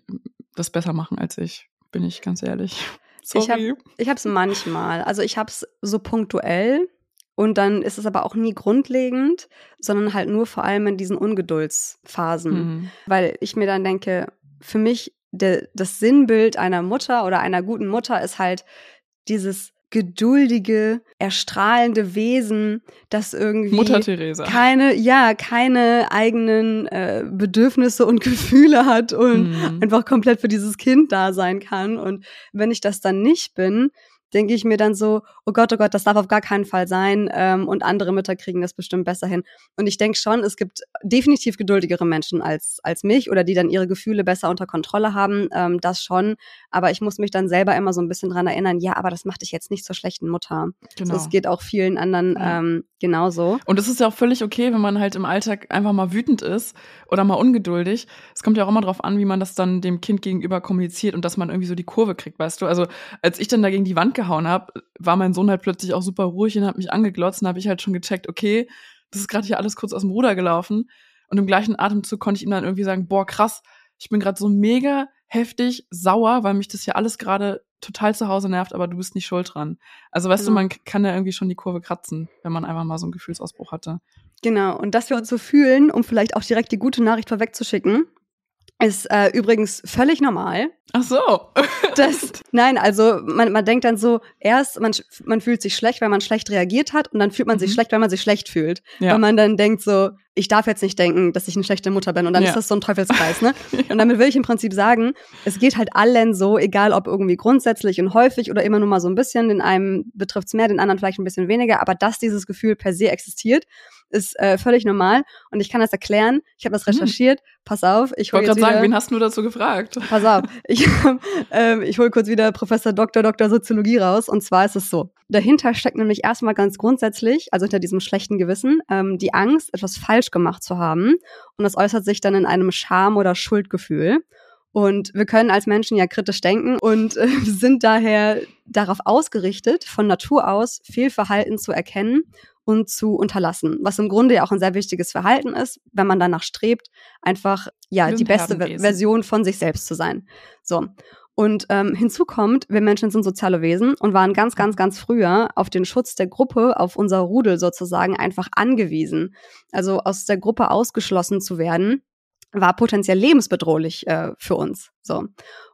das besser machen als ich. Bin ich ganz ehrlich. Sorry. Ich habe es manchmal. Also ich habe es so punktuell und dann ist es aber auch nie grundlegend, sondern halt nur vor allem in diesen Ungeduldsphasen. Mhm. Weil ich mir dann denke, für mich der, das Sinnbild einer Mutter oder einer guten Mutter ist halt dieses geduldige, erstrahlende Wesen, das irgendwie Mutter Teresa. keine, ja, keine eigenen äh, Bedürfnisse und Gefühle hat und mhm. einfach komplett für dieses Kind da sein kann. Und wenn ich das dann nicht bin, denke ich mir dann so, oh Gott, oh Gott, das darf auf gar keinen Fall sein ähm, und andere Mütter kriegen das bestimmt besser hin. Und ich denke schon, es gibt definitiv geduldigere Menschen als, als mich oder die dann ihre Gefühle besser unter Kontrolle haben, ähm, das schon. Aber ich muss mich dann selber immer so ein bisschen dran erinnern, ja, aber das macht dich jetzt nicht zur schlechten Mutter. Genau. Das geht auch vielen anderen ja. ähm, genauso. Und es ist ja auch völlig okay, wenn man halt im Alltag einfach mal wütend ist oder mal ungeduldig. Es kommt ja auch immer darauf an, wie man das dann dem Kind gegenüber kommuniziert und dass man irgendwie so die Kurve kriegt, weißt du? Also als ich dann da gegen die Wand gehauen habe, war mein Sohn halt plötzlich auch super ruhig und hat mich angeglotzt und habe ich halt schon gecheckt, okay, das ist gerade hier alles kurz aus dem Ruder gelaufen. Und im gleichen Atemzug konnte ich ihm dann irgendwie sagen, boah, krass, ich bin gerade so mega heftig sauer, weil mich das hier alles gerade total zu Hause nervt, aber du bist nicht schuld dran. Also weißt genau. du, man kann ja irgendwie schon die Kurve kratzen, wenn man einfach mal so einen Gefühlsausbruch hatte. Genau, und dass wir uns so fühlen, um vielleicht auch direkt die gute Nachricht vorwegzuschicken, ist äh, übrigens völlig normal. Ach so. das, nein, also man, man denkt dann so, erst man, man fühlt sich schlecht, weil man schlecht reagiert hat und dann fühlt man mhm. sich schlecht, weil man sich schlecht fühlt. Ja. Weil man dann denkt so, ich darf jetzt nicht denken, dass ich eine schlechte Mutter bin und dann ja. ist das so ein Teufelskreis, ne? ja. Und damit will ich im Prinzip sagen, es geht halt allen so, egal ob irgendwie grundsätzlich und häufig oder immer nur mal so ein bisschen, den einen betrifft es mehr, den anderen vielleicht ein bisschen weniger, aber dass dieses Gefühl per se existiert ist äh, völlig normal und ich kann das erklären. Ich habe das hm. recherchiert. Hm. Pass auf, ich wollte gerade sagen, wen hast du dazu gefragt? Pass auf, ich, ähm, ich hole kurz wieder Professor Dr. Dr. Soziologie raus und zwar ist es so. Dahinter steckt nämlich erstmal ganz grundsätzlich, also hinter diesem schlechten Gewissen, ähm, die Angst, etwas falsch gemacht zu haben und das äußert sich dann in einem Scham- oder Schuldgefühl. Und wir können als Menschen ja kritisch denken und äh, sind daher darauf ausgerichtet, von Natur aus Fehlverhalten zu erkennen und zu unterlassen, was im Grunde ja auch ein sehr wichtiges Verhalten ist, wenn man danach strebt, einfach ja die beste Version von sich selbst zu sein. So. Und ähm, hinzu kommt, wir Menschen sind soziale Wesen und waren ganz, ganz, ganz früher auf den Schutz der Gruppe, auf unser Rudel sozusagen einfach angewiesen. Also aus der Gruppe ausgeschlossen zu werden, war potenziell lebensbedrohlich äh, für uns. So.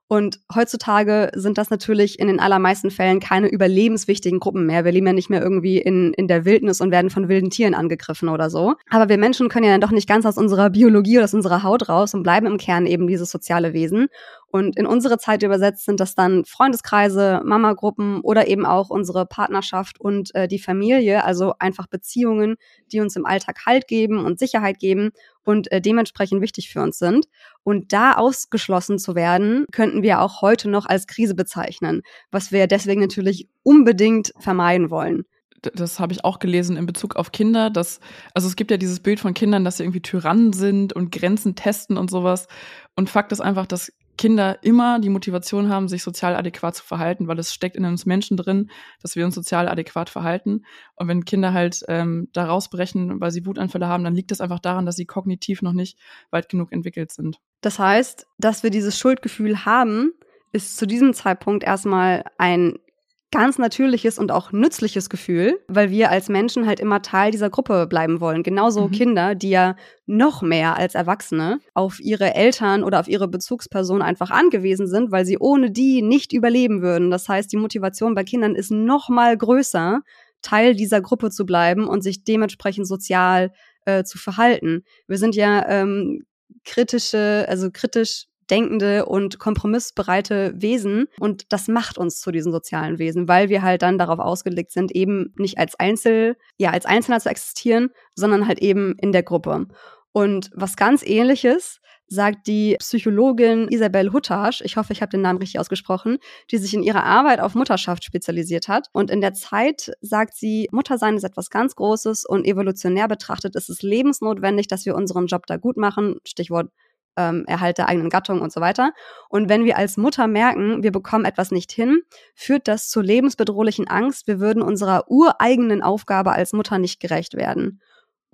Und heutzutage sind das natürlich in den allermeisten Fällen keine überlebenswichtigen Gruppen mehr. Wir leben ja nicht mehr irgendwie in, in der Wildnis und werden von wilden Tieren angegriffen oder so. Aber wir Menschen können ja dann doch nicht ganz aus unserer Biologie oder aus unserer Haut raus und bleiben im Kern eben dieses soziale Wesen. Und in unsere Zeit übersetzt sind das dann Freundeskreise, Mamagruppen oder eben auch unsere Partnerschaft und äh, die Familie, also einfach Beziehungen, die uns im Alltag Halt geben und Sicherheit geben und äh, dementsprechend wichtig für uns sind. Und da ausgeschlossen zu werden, könnten wir auch heute noch als Krise bezeichnen, was wir deswegen natürlich unbedingt vermeiden wollen das habe ich auch gelesen in Bezug auf Kinder, dass, also es gibt ja dieses Bild von Kindern, dass sie irgendwie Tyrannen sind und Grenzen testen und sowas. Und Fakt ist einfach, dass Kinder immer die Motivation haben, sich sozial adäquat zu verhalten, weil es steckt in uns Menschen drin, dass wir uns sozial adäquat verhalten. Und wenn Kinder halt ähm, da rausbrechen, weil sie Wutanfälle haben, dann liegt das einfach daran, dass sie kognitiv noch nicht weit genug entwickelt sind. Das heißt, dass wir dieses Schuldgefühl haben, ist zu diesem Zeitpunkt erstmal ein ganz natürliches und auch nützliches Gefühl, weil wir als Menschen halt immer Teil dieser Gruppe bleiben wollen. Genauso mhm. Kinder, die ja noch mehr als Erwachsene auf ihre Eltern oder auf ihre Bezugsperson einfach angewiesen sind, weil sie ohne die nicht überleben würden. Das heißt, die Motivation bei Kindern ist noch mal größer, Teil dieser Gruppe zu bleiben und sich dementsprechend sozial äh, zu verhalten. Wir sind ja ähm, kritische, also kritisch denkende und kompromissbereite Wesen und das macht uns zu diesen sozialen Wesen, weil wir halt dann darauf ausgelegt sind, eben nicht als Einzel, ja, als Einzelner zu existieren, sondern halt eben in der Gruppe. Und was ganz ähnliches sagt die Psychologin Isabel Huttasch, ich hoffe, ich habe den Namen richtig ausgesprochen, die sich in ihrer Arbeit auf Mutterschaft spezialisiert hat. Und in der Zeit sagt sie, Muttersein ist etwas ganz Großes und evolutionär betrachtet ist es lebensnotwendig, dass wir unseren Job da gut machen. Stichwort ähm, Erhalt der eigenen Gattung und so weiter. Und wenn wir als Mutter merken, wir bekommen etwas nicht hin, führt das zur lebensbedrohlichen Angst, wir würden unserer ureigenen Aufgabe als Mutter nicht gerecht werden.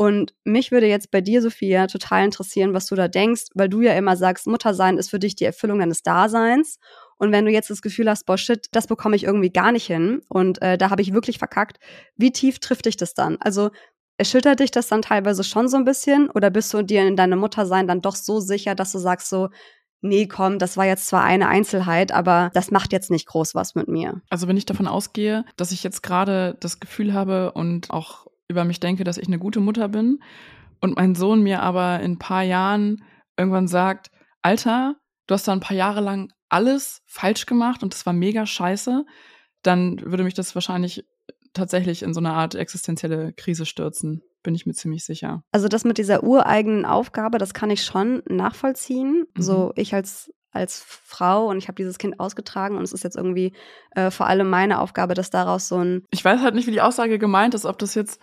Und mich würde jetzt bei dir, Sophia, total interessieren, was du da denkst, weil du ja immer sagst, Muttersein ist für dich die Erfüllung deines Daseins. Und wenn du jetzt das Gefühl hast, boah, shit, das bekomme ich irgendwie gar nicht hin und äh, da habe ich wirklich verkackt, wie tief trifft dich das dann? Also erschüttert dich das dann teilweise schon so ein bisschen oder bist du dir in deinem Muttersein dann doch so sicher, dass du sagst so, nee, komm, das war jetzt zwar eine Einzelheit, aber das macht jetzt nicht groß was mit mir. Also wenn ich davon ausgehe, dass ich jetzt gerade das Gefühl habe und auch über mich denke, dass ich eine gute Mutter bin und mein Sohn mir aber in ein paar Jahren irgendwann sagt, Alter, du hast da ein paar Jahre lang alles falsch gemacht und das war mega scheiße, dann würde mich das wahrscheinlich tatsächlich in so eine Art existenzielle Krise stürzen, bin ich mir ziemlich sicher. Also das mit dieser ureigenen Aufgabe, das kann ich schon nachvollziehen. Mhm. So ich als als Frau und ich habe dieses Kind ausgetragen und es ist jetzt irgendwie äh, vor allem meine Aufgabe, dass daraus so ein. Ich weiß halt nicht, wie die Aussage gemeint ist, ob das jetzt,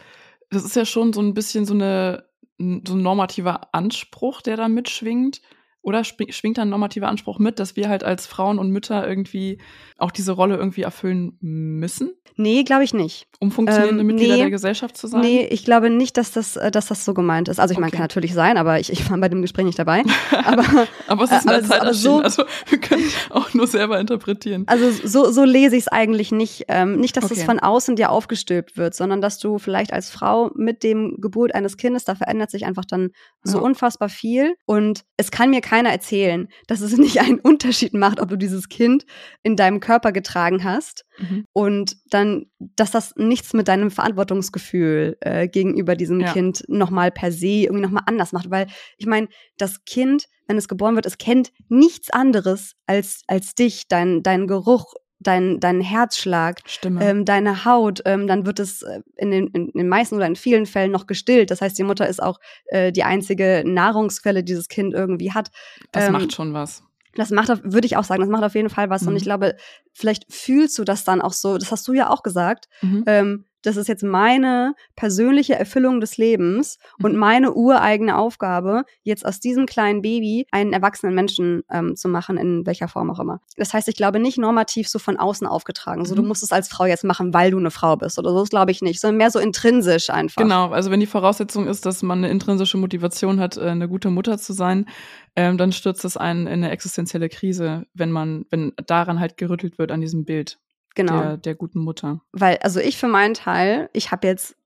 das ist ja schon so ein bisschen so eine so ein normativer Anspruch, der da mitschwingt. Oder schwingt da ein normativer Anspruch mit, dass wir halt als Frauen und Mütter irgendwie auch diese Rolle irgendwie erfüllen müssen? Nee, glaube ich nicht. Um funktionierende ähm, Mitglieder nee, der Gesellschaft zu sein? Nee, ich glaube nicht, dass das, äh, dass das so gemeint ist. Also ich okay. meine, kann natürlich sein, aber ich, ich war bei dem Gespräch nicht dabei. Aber, aber es ist in der Zeit aber so, also wir können auch nur selber interpretieren. Also so, so lese ich es eigentlich nicht. Ähm, nicht, dass okay. das von außen dir aufgestülpt wird, sondern dass du vielleicht als Frau mit dem Geburt eines Kindes, da verändert sich einfach dann so ja. unfassbar viel. Und es kann mir keiner erzählen, dass es nicht einen Unterschied macht, ob du dieses Kind in deinem Körper getragen hast mhm. und dann, dass das nichts mit deinem Verantwortungsgefühl äh, gegenüber diesem ja. Kind nochmal per se irgendwie nochmal anders macht. Weil ich meine, das Kind, wenn es geboren wird, es kennt nichts anderes als, als dich, dein, dein Geruch, dein, dein Herzschlag, ähm, deine Haut, ähm, dann wird es äh, in den, in den meisten oder in vielen Fällen noch gestillt. Das heißt, die Mutter ist auch äh, die einzige Nahrungsquelle, die dieses Kind irgendwie hat. Das ähm, macht schon was. Das macht, würde ich auch sagen, das macht auf jeden Fall was. Mhm. Und ich glaube, vielleicht fühlst du das dann auch so, das hast du ja auch gesagt, mhm. ähm, das ist jetzt meine persönliche Erfüllung des Lebens und mhm. meine ureigene Aufgabe, jetzt aus diesem kleinen Baby einen erwachsenen Menschen ähm, zu machen, in welcher Form auch immer. Das heißt, ich glaube nicht normativ so von außen aufgetragen, so du mhm. musst es als Frau jetzt machen, weil du eine Frau bist oder so, das glaube ich nicht, sondern mehr so intrinsisch einfach. Genau, also wenn die Voraussetzung ist, dass man eine intrinsische Motivation hat, äh, eine gute Mutter zu sein, ähm, dann stürzt es einen in eine existenzielle Krise, wenn man, wenn daran halt gerüttelt wird an diesem Bild genau. der, der guten Mutter. Weil, also ich für meinen Teil, ich habe jetzt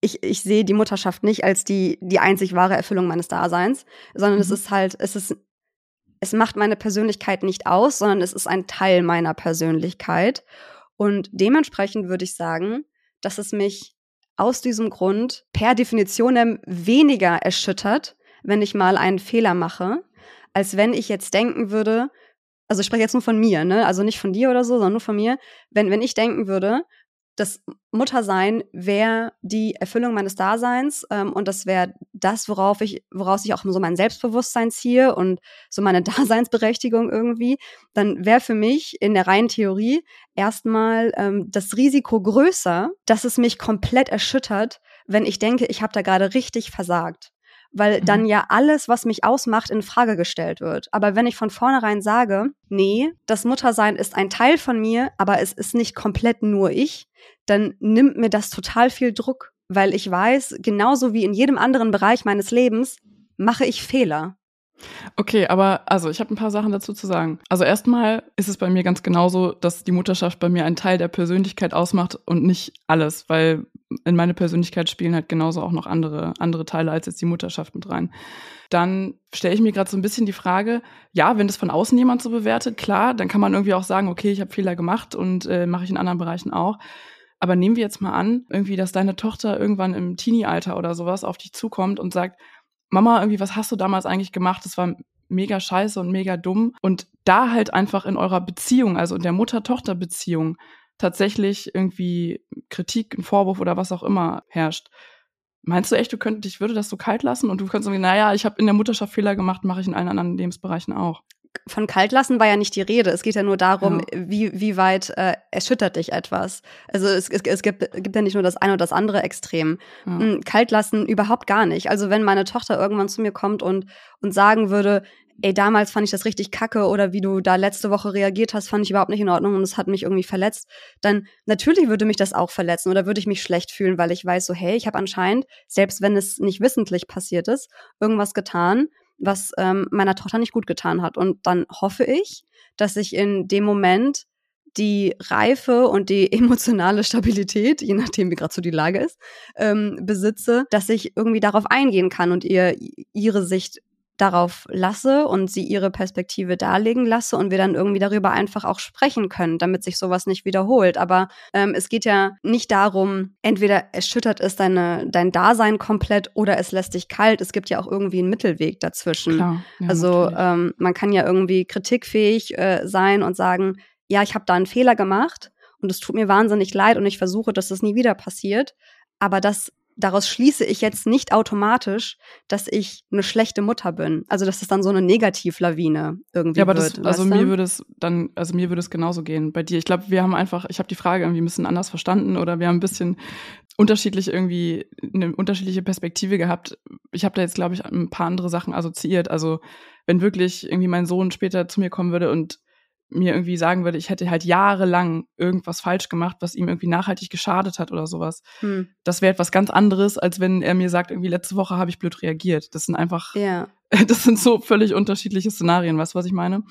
ich, ich sehe die Mutterschaft nicht als die, die einzig wahre Erfüllung meines Daseins, sondern mhm. es ist halt, es ist, es macht meine Persönlichkeit nicht aus, sondern es ist ein Teil meiner Persönlichkeit. Und dementsprechend würde ich sagen, dass es mich aus diesem Grund per Definition weniger erschüttert, wenn ich mal einen Fehler mache, als wenn ich jetzt denken würde, also ich spreche jetzt nur von mir, ne? Also nicht von dir oder so, sondern nur von mir. Wenn, wenn ich denken würde, das Muttersein wäre die Erfüllung meines Daseins ähm, und das wäre das, worauf ich, woraus ich auch so mein Selbstbewusstsein ziehe und so meine Daseinsberechtigung irgendwie, dann wäre für mich in der reinen Theorie erstmal ähm, das Risiko größer, dass es mich komplett erschüttert, wenn ich denke, ich habe da gerade richtig versagt weil dann mhm. ja alles, was mich ausmacht, in Frage gestellt wird. Aber wenn ich von vornherein sage, nee, das Muttersein ist ein Teil von mir, aber es ist nicht komplett nur ich, dann nimmt mir das total viel Druck, weil ich weiß, genauso wie in jedem anderen Bereich meines Lebens, mache ich Fehler. Okay, aber also ich habe ein paar Sachen dazu zu sagen. Also erstmal ist es bei mir ganz genauso, dass die Mutterschaft bei mir einen Teil der Persönlichkeit ausmacht und nicht alles, weil in meine Persönlichkeit spielen halt genauso auch noch andere andere Teile als jetzt die Mutterschaft mit rein. Dann stelle ich mir gerade so ein bisschen die Frage, ja, wenn das von außen jemand so bewertet, klar, dann kann man irgendwie auch sagen, okay, ich habe Fehler gemacht und äh, mache ich in anderen Bereichen auch. Aber nehmen wir jetzt mal an, irgendwie, dass deine Tochter irgendwann im Teenie-Alter oder sowas auf dich zukommt und sagt, Mama, irgendwie, was hast du damals eigentlich gemacht? Das war mega scheiße und mega dumm. Und da halt einfach in eurer Beziehung, also in der Mutter-Tochter-Beziehung, tatsächlich irgendwie Kritik, ein Vorwurf oder was auch immer herrscht. Meinst du echt, du könntest, ich würde das so kalt lassen und du könntest sagen, naja, ich habe in der Mutterschaft Fehler gemacht, mache ich in allen anderen Lebensbereichen auch von kalt lassen war ja nicht die Rede. Es geht ja nur darum, ja. wie, wie weit äh, erschüttert dich etwas. Also es, es, es gibt, gibt ja nicht nur das eine oder das andere Extrem. Ja. Hm, kalt lassen überhaupt gar nicht. Also wenn meine Tochter irgendwann zu mir kommt und, und sagen würde, ey, damals fand ich das richtig kacke oder wie du da letzte Woche reagiert hast, fand ich überhaupt nicht in Ordnung und es hat mich irgendwie verletzt, dann natürlich würde mich das auch verletzen oder würde ich mich schlecht fühlen, weil ich weiß so, hey, ich habe anscheinend, selbst wenn es nicht wissentlich passiert ist, irgendwas getan, was ähm, meiner Tochter nicht gut getan hat. Und dann hoffe ich, dass ich in dem Moment die Reife und die emotionale Stabilität, je nachdem wie gerade so die Lage ist, ähm, besitze, dass ich irgendwie darauf eingehen kann und ihr ihre Sicht darauf lasse und sie ihre Perspektive darlegen lasse und wir dann irgendwie darüber einfach auch sprechen können, damit sich sowas nicht wiederholt. Aber ähm, es geht ja nicht darum, entweder erschüttert es deine, dein Dasein komplett oder es lässt dich kalt. Es gibt ja auch irgendwie einen Mittelweg dazwischen. Klar, ja, also ähm, man kann ja irgendwie kritikfähig äh, sein und sagen, ja, ich habe da einen Fehler gemacht und es tut mir wahnsinnig leid und ich versuche, dass das nie wieder passiert. Aber das daraus schließe ich jetzt nicht automatisch, dass ich eine schlechte Mutter bin. Also dass es dann so eine Negativlawine irgendwie ja, aber wird. Das, also mir würde es dann, also mir würde es genauso gehen bei dir. Ich glaube, wir haben einfach, ich habe die Frage irgendwie ein bisschen anders verstanden oder wir haben ein bisschen unterschiedlich irgendwie eine unterschiedliche Perspektive gehabt. Ich habe da jetzt, glaube ich, ein paar andere Sachen assoziiert. Also wenn wirklich irgendwie mein Sohn später zu mir kommen würde und mir irgendwie sagen würde, ich hätte halt jahrelang irgendwas falsch gemacht, was ihm irgendwie nachhaltig geschadet hat oder sowas. Hm. Das wäre etwas ganz anderes, als wenn er mir sagt, irgendwie letzte Woche habe ich blöd reagiert. Das sind einfach, ja. das sind so völlig unterschiedliche Szenarien, weißt du, was ich meine?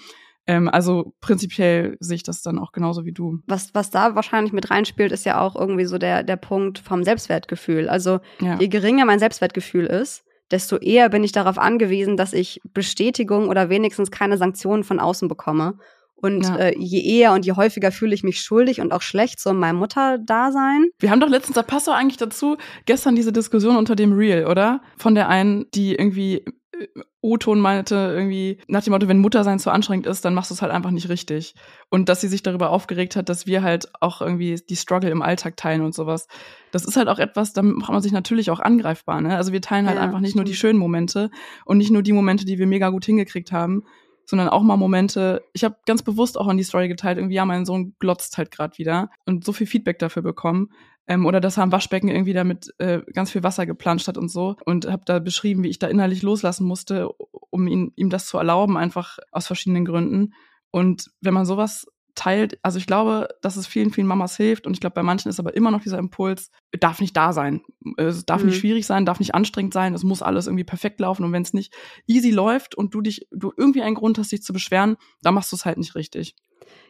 Ähm, also prinzipiell sehe ich das dann auch genauso wie du. Was, was da wahrscheinlich mit reinspielt, ist ja auch irgendwie so der, der Punkt vom Selbstwertgefühl. Also ja. je geringer mein Selbstwertgefühl ist, desto eher bin ich darauf angewiesen, dass ich Bestätigung oder wenigstens keine Sanktionen von außen bekomme. Und ja. äh, je eher und je häufiger fühle ich mich schuldig und auch schlecht so in meinem Mutterdasein. Wir haben doch letztens, da passt doch eigentlich dazu, gestern diese Diskussion unter dem Real, oder? Von der einen, die irgendwie äh, O-Ton meinte, irgendwie nach dem Motto, wenn Muttersein zu anstrengend ist, dann machst du es halt einfach nicht richtig. Und dass sie sich darüber aufgeregt hat, dass wir halt auch irgendwie die Struggle im Alltag teilen und sowas. Das ist halt auch etwas, da macht man sich natürlich auch angreifbar. Ne? Also wir teilen halt ja, einfach nicht stimmt. nur die schönen Momente und nicht nur die Momente, die wir mega gut hingekriegt haben, sondern auch mal Momente. Ich habe ganz bewusst auch in die Story geteilt, irgendwie, ja, mein Sohn glotzt halt gerade wieder und so viel Feedback dafür bekommen. Ähm, oder dass er am Waschbecken irgendwie damit äh, ganz viel Wasser geplanscht hat und so. Und habe da beschrieben, wie ich da innerlich loslassen musste, um ihn, ihm das zu erlauben, einfach aus verschiedenen Gründen. Und wenn man sowas teilt, also ich glaube, dass es vielen, vielen Mamas hilft und ich glaube, bei manchen ist aber immer noch dieser Impuls, darf nicht da sein. Es darf mhm. nicht schwierig sein, darf nicht anstrengend sein, es muss alles irgendwie perfekt laufen und wenn es nicht easy läuft und du dich, du irgendwie einen Grund hast, dich zu beschweren, dann machst du es halt nicht richtig.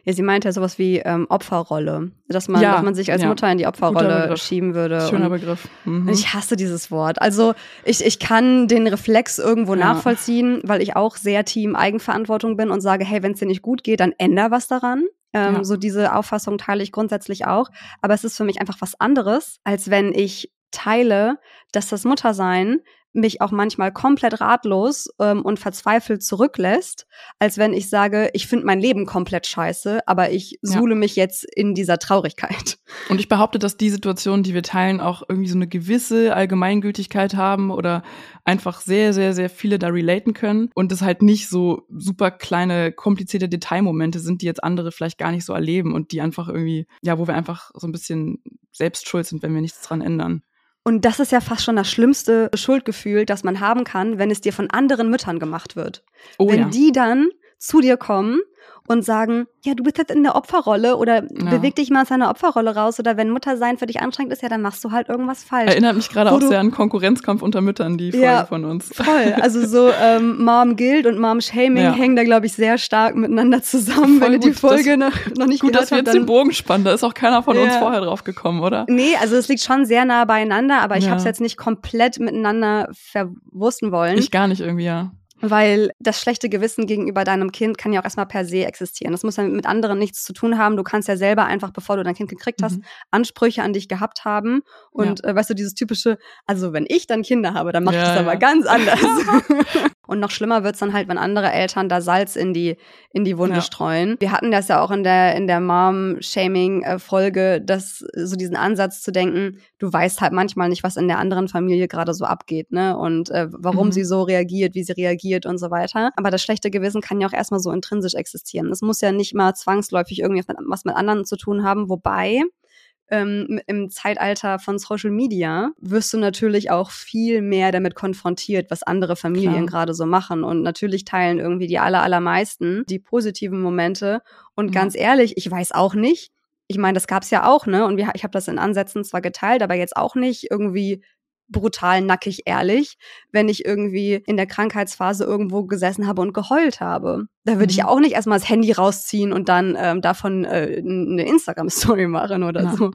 Ja, sie meinte ja sowas wie ähm, Opferrolle, dass man, ja, dass man sich als ja. Mutter in die Opferrolle schieben würde. Schöner Begriff. Mhm. Ich hasse dieses Wort. Also ich, ich kann den Reflex irgendwo ja. nachvollziehen, weil ich auch sehr Team Eigenverantwortung bin und sage, hey, wenn es dir nicht gut geht, dann änder was daran. Ähm. So diese Auffassung teile ich grundsätzlich auch. Aber es ist für mich einfach was anderes, als wenn ich teile, dass das Muttersein mich auch manchmal komplett ratlos ähm, und verzweifelt zurücklässt, als wenn ich sage, ich finde mein Leben komplett scheiße, aber ich suhle ja. mich jetzt in dieser Traurigkeit. Und ich behaupte, dass die Situationen, die wir teilen, auch irgendwie so eine gewisse Allgemeingültigkeit haben oder einfach sehr, sehr, sehr viele da relaten können und es halt nicht so super kleine, komplizierte Detailmomente sind, die jetzt andere vielleicht gar nicht so erleben und die einfach irgendwie, ja, wo wir einfach so ein bisschen selbst schuld sind, wenn wir nichts dran ändern. Und das ist ja fast schon das schlimmste Schuldgefühl, das man haben kann, wenn es dir von anderen Müttern gemacht wird. Oh, wenn ja. die dann zu dir kommen und sagen, ja, du bist jetzt in der Opferrolle oder ja. beweg dich mal aus deiner Opferrolle raus oder wenn Muttersein für dich anstrengend ist, ja, dann machst du halt irgendwas falsch. Erinnert mich gerade auch sehr an Konkurrenzkampf unter Müttern, die Folge ja, von uns. Voll. Also so ähm, Mom Guild und Mom Shaming ja. hängen da, glaube ich, sehr stark miteinander zusammen, Voll wenn ihr die Folge das, noch, noch nicht gut, dass wir jetzt den Bogen spannen. Da ist auch keiner von uns vorher drauf gekommen, oder? Nee, also es liegt schon sehr nah beieinander, aber ich habe es jetzt nicht komplett miteinander verwursten wollen. Ich gar nicht irgendwie, ja. Weil das schlechte Gewissen gegenüber deinem Kind kann ja auch erstmal per se existieren. Das muss ja mit anderen nichts zu tun haben. Du kannst ja selber einfach, bevor du dein Kind gekriegt hast, mhm. Ansprüche an dich gehabt haben. Und ja. äh, weißt du, dieses typische, also wenn ich dann Kinder habe, dann mache ja, ich das ja. aber ganz anders. Und noch schlimmer wird's dann halt, wenn andere Eltern da Salz in die, in die Wunde Ja. streuen. Wir hatten das ja auch in der, in der Mom-Shaming-Folge, dass so diesen Ansatz zu denken, du weißt halt manchmal nicht, was in der anderen Familie gerade so abgeht, ne? Und äh, warum Mhm. sie so reagiert, wie sie reagiert und so weiter. Aber das schlechte Gewissen kann ja auch erstmal so intrinsisch existieren. Es muss ja nicht mal zwangsläufig irgendwie was mit, anderen zu tun haben, wobei ähm, im Zeitalter von Social Media wirst du natürlich auch viel mehr damit konfrontiert, was andere Familien gerade so machen. Und natürlich teilen irgendwie die aller, allermeisten die positiven Momente. Und Ja. ganz ehrlich, ich weiß auch nicht. Ich meine, das gab's ja auch, ne? Und wir, ich habe das in Ansätzen zwar geteilt, aber jetzt auch nicht irgendwie brutal nackig ehrlich, wenn ich irgendwie in der Krankheitsphase irgendwo gesessen habe und geheult habe. Da würde ich Mhm. auch nicht erstmal das Handy rausziehen und dann ähm, davon äh, eine Instagram-Story machen oder Ja. so.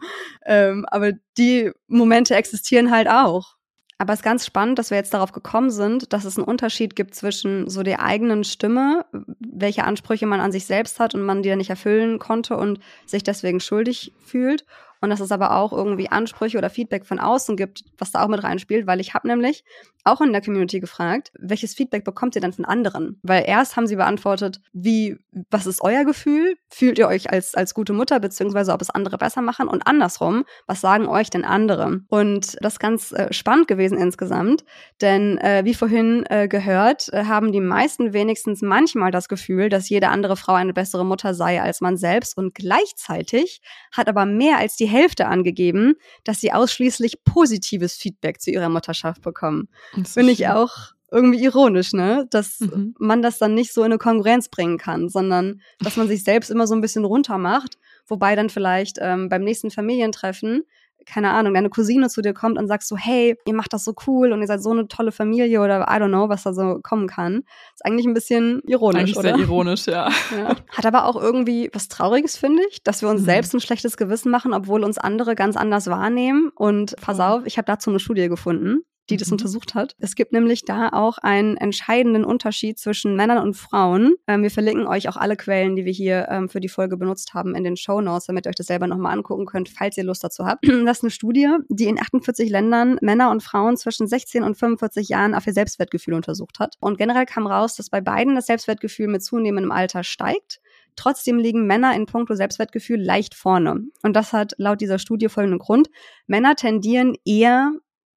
Ähm, aber die Momente existieren halt auch. Aber es ist ganz spannend, dass wir jetzt darauf gekommen sind, dass es einen Unterschied gibt zwischen so der eigenen Stimme, welche Ansprüche man an sich selbst hat und man die dann nicht erfüllen konnte und sich deswegen schuldig fühlt. Und dass es aber auch irgendwie Ansprüche oder Feedback von außen gibt, was da auch mit reinspielt, weil ich habe nämlich auch in der Community gefragt, welches Feedback bekommt ihr denn von anderen? Weil erst haben sie beantwortet, wie, was ist euer Gefühl? Fühlt ihr euch als, als gute Mutter, beziehungsweise ob es andere besser machen? Und andersrum, was sagen euch denn andere? Und das ist ganz äh, spannend gewesen insgesamt, denn äh, wie vorhin äh, gehört, äh, haben die meisten wenigstens manchmal das Gefühl, dass jede andere Frau eine bessere Mutter sei als man selbst und gleichzeitig hat aber mehr als die Hälfte angegeben, dass sie ausschließlich positives Feedback zu ihrer Mutterschaft bekommen. Finde ich auch irgendwie ironisch, ne? Dass Mhm. man das dann nicht so in eine Konkurrenz bringen kann, sondern dass man sich selbst immer so ein bisschen runter macht, wobei dann vielleicht ähm, beim nächsten Familientreffen keine Ahnung, deine Cousine zu dir kommt und sagst so, hey, ihr macht das so cool und ihr seid so eine tolle Familie oder I don't know, was da so kommen kann. Ist eigentlich ein bisschen ironisch, Eigentlich oder? sehr ironisch, ja. Ja. Hat aber auch irgendwie was Trauriges, finde ich, dass wir uns Mhm. selbst ein schlechtes Gewissen machen, obwohl uns andere ganz anders wahrnehmen. Und pass Voll. auf, ich habe dazu eine Studie gefunden, die das Mhm. untersucht hat. Es gibt nämlich da auch einen entscheidenden Unterschied zwischen Männern und Frauen. Ähm, wir verlinken euch auch alle Quellen, die wir hier ähm, für die Folge benutzt haben, in den Show Notes, damit ihr euch das selber nochmal angucken könnt, falls ihr Lust dazu habt. Das ist eine Studie, die in 48 Ländern Männer und Frauen zwischen 16 und 45 Jahren auf ihr Selbstwertgefühl untersucht hat. Und generell kam raus, dass bei beiden das Selbstwertgefühl mit zunehmendem Alter steigt. Trotzdem liegen Männer in puncto Selbstwertgefühl leicht vorne. Und das hat laut dieser Studie folgenden Grund. Männer tendieren eher,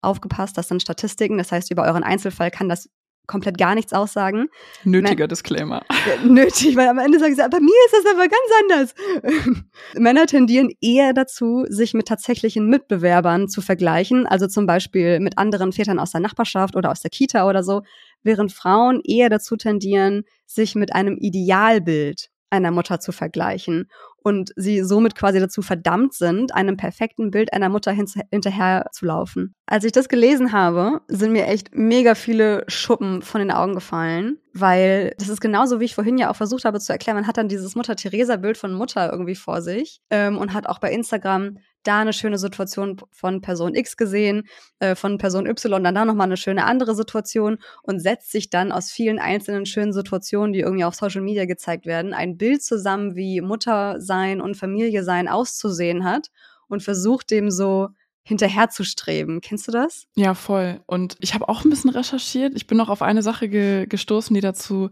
aufgepasst, das sind Statistiken, das heißt, über euren Einzelfall kann das komplett gar nichts aussagen. Nötiger Disclaimer. Nötig, weil am Ende sagen sie, bei mir ist das aber ganz anders. Männer tendieren eher dazu, sich mit tatsächlichen Mitbewerbern zu vergleichen, also zum Beispiel mit anderen Vätern aus der Nachbarschaft oder aus der Kita oder so, während Frauen eher dazu tendieren, sich mit einem Idealbild einer Mutter zu vergleichen und sie somit quasi dazu verdammt sind, einem perfekten Bild einer Mutter hin hinterher zu laufen. Als ich das gelesen habe, sind mir echt mega viele Schuppen von den Augen gefallen, weil das ist genauso, wie ich vorhin ja auch versucht habe zu erklären. Man hat dann dieses Mutter-Theresa-Bild von Mutter irgendwie vor sich ähm, und hat auch bei Instagram da eine schöne Situation von Person X gesehen, äh, von Person Y, dann da nochmal eine schöne andere Situation und setzt sich dann aus vielen einzelnen schönen Situationen, die irgendwie auf Social Media gezeigt werden, ein Bild zusammen, wie Mutter sein und Familie sein auszusehen hat und versucht dem so hinterherzustreben. Kennst du das? Ja, voll. Und ich habe auch ein bisschen recherchiert. Ich bin noch auf eine Sache ge gestoßen, die dazu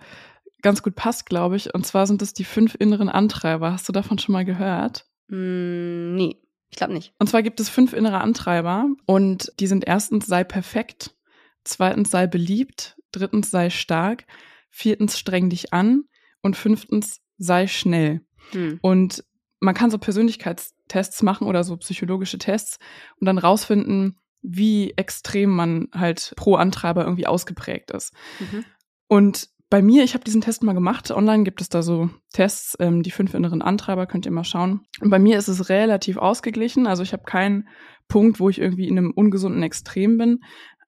ganz gut passt, glaube ich. Und zwar sind es die fünf inneren Antreiber. Hast du davon schon mal gehört? Mm, nee, ich glaube nicht. Und zwar gibt es fünf innere Antreiber und die sind erstens sei perfekt, zweitens sei beliebt, drittens sei stark, viertens streng dich an und fünftens sei schnell. Hm. Und man kann so Persönlichkeitstests machen oder so psychologische Tests und dann rausfinden, wie extrem man halt pro Antreiber irgendwie ausgeprägt ist. Mhm. Und bei mir, ich habe diesen Test mal gemacht. Online gibt es da so Tests, ähm, die fünf inneren Antreiber, könnt ihr mal schauen. Und bei mir ist es relativ ausgeglichen. Also ich habe keinen Punkt, wo ich irgendwie in einem ungesunden Extrem bin.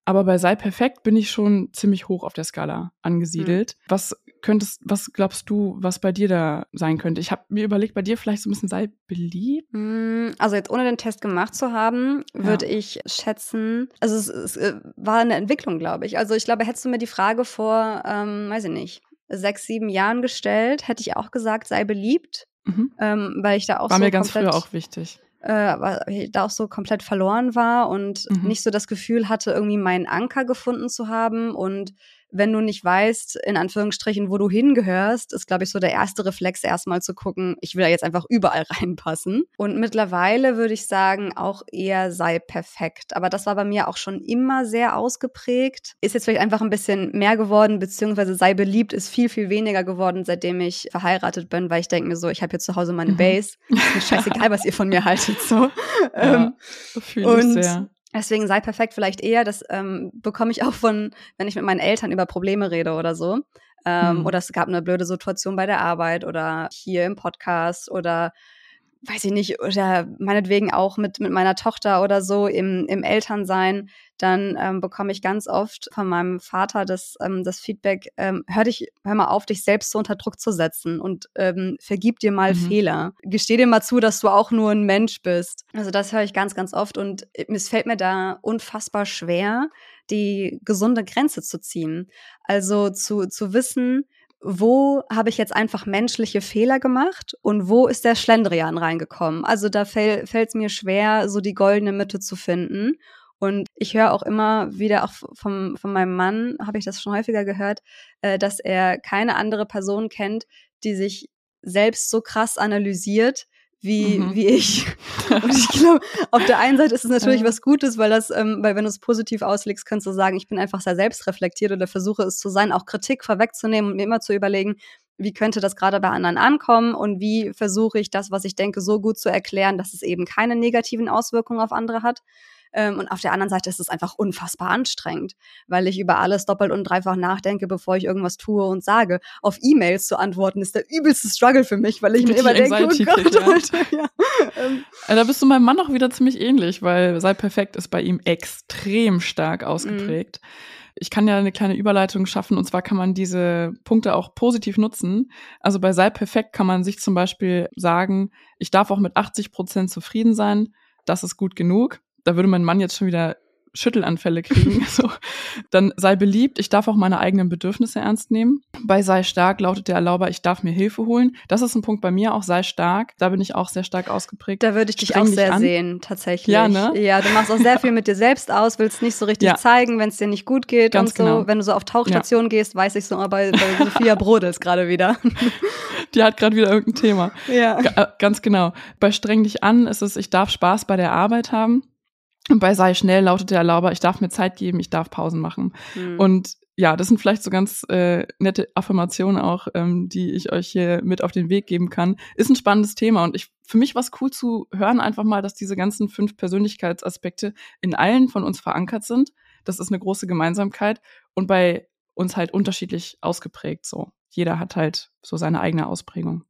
Aber bei Sei perfekt bin ich schon ziemlich hoch auf der Skala angesiedelt. Mhm. Was könntest, was glaubst du, was bei dir da sein könnte? Ich habe mir überlegt, bei dir vielleicht so ein bisschen sei beliebt. Also jetzt ohne den Test gemacht zu haben, würde ja. ich schätzen, also es, es, äh, war eine Entwicklung, glaube ich. Also ich glaube, hättest du mir die Frage vor, ähm, weiß ich nicht, sechs, sieben Jahren gestellt, hätte ich auch gesagt, sei beliebt, Mhm. ähm, weil ich da auch War so mir ganz komplett, früher auch wichtig. äh, weil ich da auch so komplett verloren war und Mhm. nicht so das Gefühl hatte, irgendwie meinen Anker gefunden zu haben und wenn du nicht weißt, in Anführungsstrichen, wo du hingehörst, ist, glaube ich, so der erste Reflex erstmal zu gucken, ich will da jetzt einfach überall reinpassen. Und mittlerweile würde ich sagen, auch eher sei perfekt. Aber das war bei mir auch schon immer sehr ausgeprägt. Ist jetzt vielleicht einfach ein bisschen mehr geworden, beziehungsweise sei beliebt ist viel, viel weniger geworden, seitdem ich verheiratet bin, weil ich denke mir so, ich habe hier zu Hause meine mhm. Base. Ist mir scheißegal, was ihr von mir haltet. So. Ja, ähm, und sehr. Deswegen sei perfekt vielleicht eher, das ähm, bekomme ich auch von, wenn ich mit meinen Eltern über Probleme rede oder so. Ähm, mhm. Oder es gab eine blöde Situation bei der Arbeit oder hier im Podcast oder weiß ich nicht, oder meinetwegen auch mit, mit meiner Tochter oder so im, im Elternsein, dann ähm, bekomme ich ganz oft von meinem Vater das, ähm, das Feedback, ähm, hör dich, hör mal auf, dich selbst so unter Druck zu setzen und ähm, vergib dir mal mhm. Fehler. Gesteh dir mal zu, dass du auch nur ein Mensch bist. Also das höre ich ganz, ganz oft und es fällt mir da unfassbar schwer, die gesunde Grenze zu ziehen. Also zu, zu wissen, wo habe ich jetzt einfach menschliche Fehler gemacht und wo ist der Schlendrian reingekommen. Also da fällt es mir schwer, so die goldene Mitte zu finden. Und ich höre auch immer wieder, auch vom, von meinem Mann, habe ich das schon häufiger gehört, äh, dass er keine andere Person kennt, die sich selbst so krass analysiert, wie, mhm. wie ich. Und ich glaube, auf der einen Seite ist es natürlich was Gutes, weil das, ähm, weil wenn du es positiv auslegst, kannst du sagen, ich bin einfach sehr selbstreflektiert oder versuche es zu sein, auch Kritik vorwegzunehmen und mir immer zu überlegen, wie könnte das gerade bei anderen ankommen und wie versuche ich das, was ich denke, so gut zu erklären, dass es eben keine negativen Auswirkungen auf andere hat. Ähm, und auf der anderen Seite ist es einfach unfassbar anstrengend, weil ich über alles doppelt und dreifach nachdenke, bevor ich irgendwas tue und sage. Auf E-Mails zu antworten ist der übelste Struggle für mich, weil ich mir immer denke, oh Gott, Alter, ja. Ähm. Da bist du meinem Mann auch wieder ziemlich ähnlich, weil Sei perfekt ist bei ihm extrem stark ausgeprägt. Mhm. Ich kann ja eine kleine Überleitung schaffen und zwar kann man diese Punkte auch positiv nutzen. Also bei Sei perfekt kann man sich zum Beispiel sagen, ich darf auch mit 80 Prozent zufrieden sein. Das ist gut genug da würde mein Mann jetzt schon wieder Schüttelanfälle kriegen. so, dann sei beliebt, ich darf auch meine eigenen Bedürfnisse ernst nehmen. Bei sei stark lautet der Erlauber, ich darf mir Hilfe holen. Das ist ein Punkt bei mir auch, sei stark. Da bin ich auch sehr stark ausgeprägt. Da würde ich dich Streng auch sehr sehen, tatsächlich. Ja, ne? Ja, du machst auch sehr viel mit dir selbst aus, willst nicht so richtig ja. zeigen, wenn es dir nicht gut geht Ganz und so. Genau. Wenn du so auf Tauchstation ja. gehst, weiß ich so, bei, bei Sophia brodels gerade wieder. Die hat gerade wieder irgendein Thema. Ja. G äh, ganz genau. Bei streng dich an ist es, ich darf Spaß bei der Arbeit haben. Und bei sei schnell lautet der Erlauber, ich darf mir Zeit geben, ich darf Pausen machen. Mhm. Und ja, das sind vielleicht so ganz äh, nette Affirmationen auch, ähm, die ich euch hier mit auf den Weg geben kann. Ist ein spannendes Thema und ich für mich war es cool zu hören einfach mal, dass diese ganzen fünf Persönlichkeitsaspekte in allen von uns verankert sind. Das ist eine große Gemeinsamkeit und bei uns halt unterschiedlich ausgeprägt. So, jeder hat halt so seine eigene Ausprägung.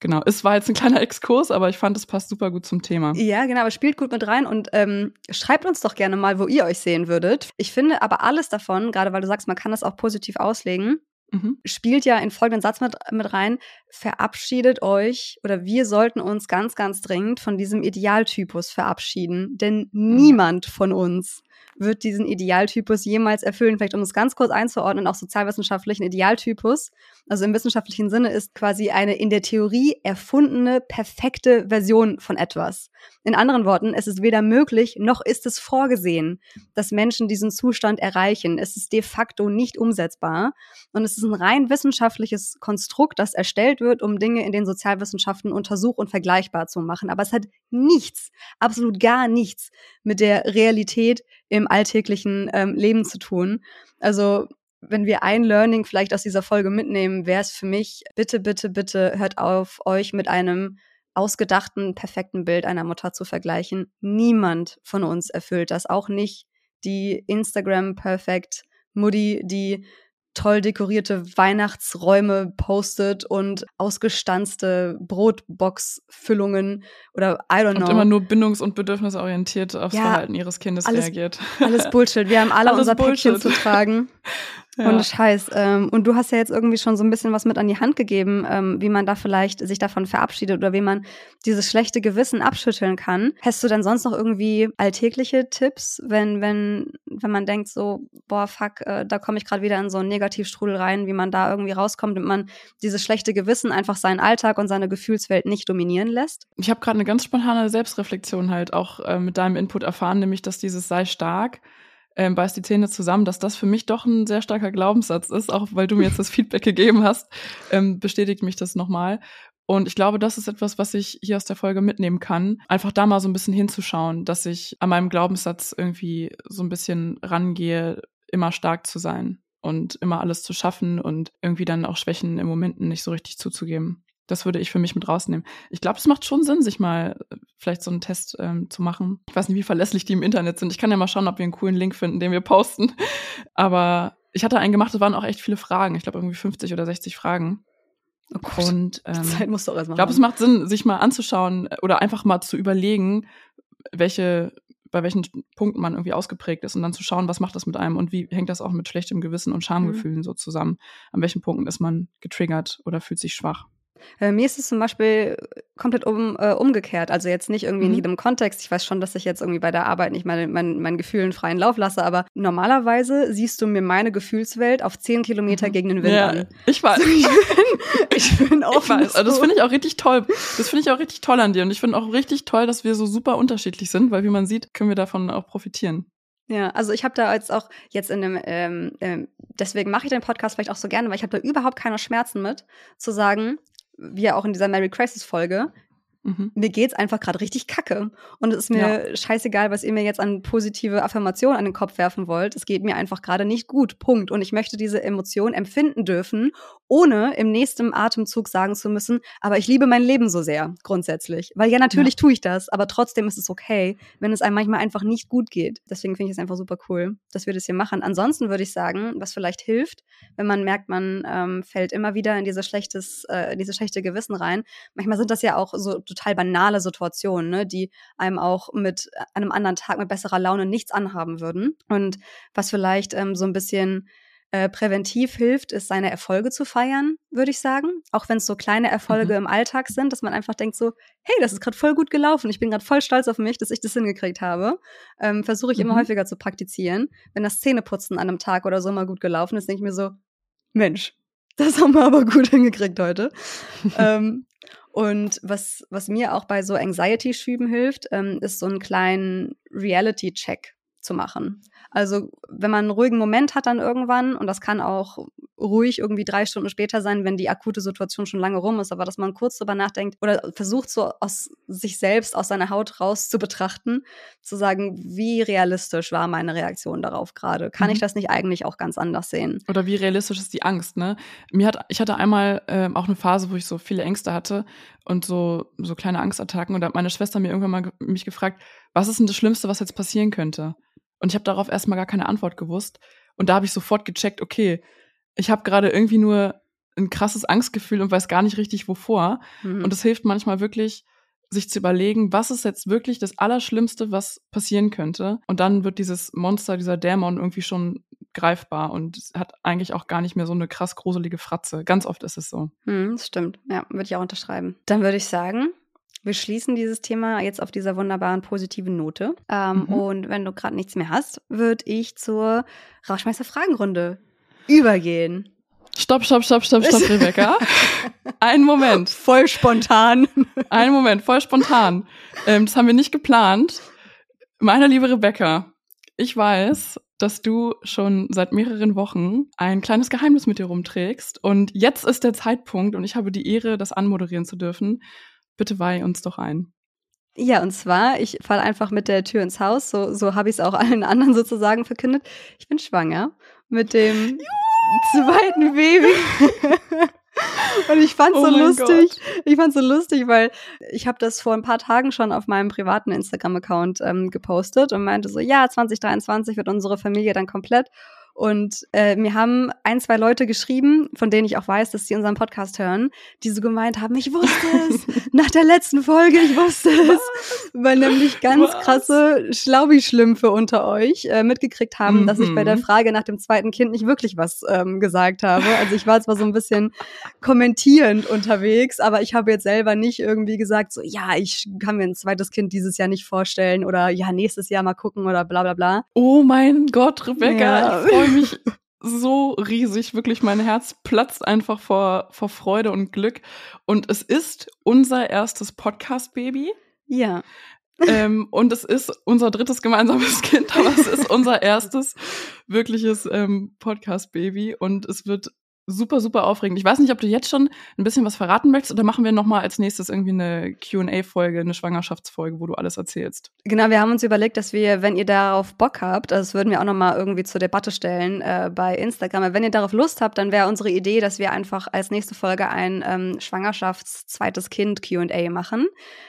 Genau, es war jetzt ein kleiner Exkurs, aber ich fand, es passt super gut zum Thema. Ja, genau, aber spielt gut mit rein und ähm, schreibt uns doch gerne mal, wo ihr euch sehen würdet. Ich finde aber alles davon, gerade weil du sagst, man kann das auch positiv auslegen, mhm. spielt ja in folgenden Satz mit, mit rein, verabschiedet euch oder wir sollten uns ganz, ganz dringend von diesem Idealtypus verabschieden. Denn mhm. niemand von uns wird diesen Idealtypus jemals erfüllen. Vielleicht um es ganz kurz einzuordnen, auch sozialwissenschaftlichen Idealtypus, also im wissenschaftlichen Sinne, ist quasi eine in der Theorie erfundene, perfekte Version von etwas. In anderen Worten, es ist weder möglich noch ist es vorgesehen, dass Menschen diesen Zustand erreichen. Es ist de facto nicht umsetzbar und es ist ein rein wissenschaftliches Konstrukt, das erstellt wird, um Dinge in den Sozialwissenschaften untersuch- und vergleichbar zu machen. Aber es hat nichts, absolut gar nichts mit der Realität im alltäglichen ähm, Leben zu tun. Also wenn wir ein Learning vielleicht aus dieser Folge mitnehmen, wäre es für mich, bitte, bitte, bitte hört auf, euch mit einem ausgedachten, perfekten Bild einer Mutter zu vergleichen. Niemand von uns erfüllt das, auch nicht die Instagram-Perfect Mutti, die toll dekorierte Weihnachtsräume postet und ausgestanzte Brotbox-Füllungen oder I don't know. Und immer nur bindungs- und bedürfnisorientiert aufs ja, Verhalten ihres Kindes alles, reagiert. Alles Bullshit. Wir haben alle unser Bullshit. Päckchen zu tragen. Ja. Und Scheiß. Ähm, und du hast ja jetzt irgendwie schon so ein bisschen was mit an die Hand gegeben, ähm, wie man da vielleicht sich davon verabschiedet oder wie man dieses schlechte Gewissen abschütteln kann. Hast du denn sonst noch irgendwie alltägliche Tipps, wenn, wenn, wenn man denkt so, boah, fuck, äh, da komme ich gerade wieder in so einen Negativstrudel rein, wie man da irgendwie rauskommt und man dieses schlechte Gewissen einfach seinen Alltag und seine Gefühlswelt nicht dominieren lässt? Ich habe gerade eine ganz spontane Selbstreflexion halt auch äh, mit deinem Input erfahren, nämlich dass dieses sei stark ähm, beißt die Zähne zusammen, dass das für mich doch ein sehr starker Glaubenssatz ist, auch weil du mir jetzt das Feedback gegeben hast, ähm, bestätigt mich das nochmal. Und ich glaube, das ist etwas, was ich hier aus der Folge mitnehmen kann. Einfach da mal so ein bisschen hinzuschauen, dass ich an meinem Glaubenssatz irgendwie so ein bisschen rangehe, immer stark zu sein und immer alles zu schaffen und irgendwie dann auch Schwächen im Momenten nicht so richtig zuzugeben. Das würde ich für mich mit rausnehmen. Ich glaube, es macht schon Sinn, sich mal äh, vielleicht so einen Test ähm, zu machen. Ich weiß nicht, wie verlässlich die im Internet sind. Ich kann ja mal schauen, ob wir einen coolen Link finden, den wir posten. Aber ich hatte einen gemacht, es waren auch echt viele Fragen. Ich glaube, irgendwie 50 oder 60 Fragen. Oh und ähm, die Zeit musst du auch erstmal Ich glaube, es macht Sinn, sich mal anzuschauen äh, oder einfach mal zu überlegen, welche bei welchen Punkten man irgendwie ausgeprägt ist und dann zu schauen, was macht das mit einem und wie hängt das auch mit schlechtem Gewissen und Schamgefühlen mhm. so zusammen. An welchen Punkten ist man getriggert oder fühlt sich schwach. Äh, mir ist es zum Beispiel komplett um, äh, umgekehrt. Also jetzt nicht irgendwie mhm. in jedem Kontext. Ich weiß schon, dass ich jetzt irgendwie bei der Arbeit nicht meine, mein, meinen Gefühlen freien Lauf lasse, aber normalerweise siehst du mir meine Gefühlswelt auf zehn Kilometer mhm. gegen den Wind ja, an. Ich weiß. ich bin, ich bin auch ich weiß. So. Also das finde ich auch richtig toll. Das finde ich auch richtig toll an dir. Und ich finde auch richtig toll, dass wir so super unterschiedlich sind, weil wie man sieht, können wir davon auch profitieren. Ja, also ich habe da jetzt auch jetzt in dem, ähm, ähm, deswegen mache ich den Podcast vielleicht auch so gerne, weil ich habe da überhaupt keine Schmerzen mit, zu sagen, wie auch in dieser Mary Crisis Folge, Mhm. Mir geht's einfach gerade richtig kacke. Und es ist mir ja. scheißegal, was ihr mir jetzt an positive Affirmationen an den Kopf werfen wollt. Es geht mir einfach gerade nicht gut. Punkt. Und ich möchte diese Emotion empfinden dürfen, ohne im nächsten Atemzug sagen zu müssen, aber ich liebe mein Leben so sehr, grundsätzlich. Weil ja, natürlich ja. tue ich das, aber trotzdem ist es okay, wenn es einem manchmal einfach nicht gut geht. Deswegen finde ich es einfach super cool, dass wir das hier machen. Ansonsten würde ich sagen, was vielleicht hilft, wenn man merkt, man ähm, fällt immer wieder in diese schlechtes, äh, diese schlechte Gewissen rein. Manchmal sind das ja auch so total banale Situationen, ne, die einem auch mit einem anderen Tag mit besserer Laune nichts anhaben würden. Und was vielleicht ähm, so ein bisschen äh, präventiv hilft, ist seine Erfolge zu feiern, würde ich sagen. Auch wenn es so kleine Erfolge mhm. im Alltag sind, dass man einfach denkt so, hey, das ist gerade voll gut gelaufen. Ich bin gerade voll stolz auf mich, dass ich das hingekriegt habe. Ähm, Versuche ich mhm. immer häufiger zu praktizieren. Wenn das Zähneputzen an einem Tag oder so mal gut gelaufen ist, denke ich mir so, Mensch, das haben wir aber gut hingekriegt heute. ähm, und was, was mir auch bei so Anxiety-Schüben hilft, ähm, ist so einen kleinen Reality-Check zu machen. Also wenn man einen ruhigen Moment hat dann irgendwann, und das kann auch ruhig irgendwie drei Stunden später sein, wenn die akute Situation schon lange rum ist, aber dass man kurz drüber nachdenkt oder versucht so aus sich selbst, aus seiner Haut raus zu betrachten, zu sagen, wie realistisch war meine Reaktion darauf gerade? Kann mhm. ich das nicht eigentlich auch ganz anders sehen? Oder wie realistisch ist die Angst, ne? Mir hat, ich hatte einmal äh, auch eine Phase, wo ich so viele Ängste hatte und so, so kleine Angstattacken und da hat meine Schwester mir irgendwann mal mich gefragt, was ist denn das Schlimmste, was jetzt passieren könnte? Und ich habe darauf erstmal gar keine Antwort gewusst. Und da habe ich sofort gecheckt, okay, ich habe gerade irgendwie nur ein krasses Angstgefühl und weiß gar nicht richtig wovor. Mhm. Und es hilft manchmal wirklich, sich zu überlegen, was ist jetzt wirklich das Allerschlimmste, was passieren könnte. Und dann wird dieses Monster, dieser Dämon irgendwie schon greifbar und hat eigentlich auch gar nicht mehr so eine krass gruselige Fratze. Ganz oft ist es so. Mhm, das stimmt. Ja, würde ich auch unterschreiben. Dann würde ich sagen, wir schließen dieses Thema jetzt auf dieser wunderbaren positiven Note. Ähm, mhm. Und wenn du gerade nichts mehr hast, würde ich zur Rauschmeister-Fragenrunde übergehen. Stopp, stopp, stopp, stopp, stopp, Rebecca. Einen Moment. Voll spontan. Einen Moment, voll spontan. Ähm, das haben wir nicht geplant. Meine liebe Rebecca, ich weiß, dass du schon seit mehreren Wochen ein kleines Geheimnis mit dir rumträgst. Und jetzt ist der Zeitpunkt und ich habe die Ehre, das anmoderieren zu dürfen. Bitte weih uns doch ein. Ja, und zwar, ich falle einfach mit der Tür ins Haus, so, so habe ich es auch allen anderen sozusagen verkündet. Ich bin schwanger mit dem Juhu! zweiten Baby. Und ich fand's oh so lustig. Gott. Ich fand's so lustig, weil ich habe das vor ein paar Tagen schon auf meinem privaten Instagram-Account ähm, gepostet und meinte so, ja, 2023 wird unsere Familie dann komplett. Und äh, mir haben ein, zwei Leute geschrieben, von denen ich auch weiß, dass sie unseren Podcast hören, die so gemeint haben, ich wusste es. Nach der letzten Folge, ich wusste es. Weil nämlich ganz Was? krasse Schlaubi-Schlümpfe unter euch äh, mitgekriegt haben, mhm. dass ich bei der mhm. Frage nach dem zweiten Kind nicht wirklich was ähm, gesagt habe. Also ich war zwar so ein bisschen kommentierend unterwegs, aber ich habe jetzt selber nicht irgendwie gesagt, so ja, ich kann mir ein zweites Kind dieses Jahr nicht vorstellen oder ja, nächstes Jahr mal gucken oder bla bla bla. Oh mein Gott, Rebecca, ja. ich freue mich so riesig, wirklich mein Herz platzt einfach vor, vor Freude und Glück. Und es ist unser erstes Podcast-Baby. Ja. ähm, und es ist unser drittes gemeinsames Kind, aber es ist unser erstes wirkliches ähm, Podcast-Baby und es wird super, super aufregend. Ich weiß nicht, ob du jetzt schon ein bisschen was verraten möchtest oder machen wir nochmal als nächstes irgendwie eine QA-Folge, eine Schwangerschaftsfolge, wo du alles erzählst. Genau, wir haben uns überlegt, dass wir, wenn ihr darauf Bock habt, das würden wir auch nochmal irgendwie zur Debatte stellen äh, bei Instagram, wenn ihr darauf Lust habt, dann wäre unsere Idee, dass wir einfach als nächste Folge ein ähm, Schwangerschafts-zweites Kind QA machen,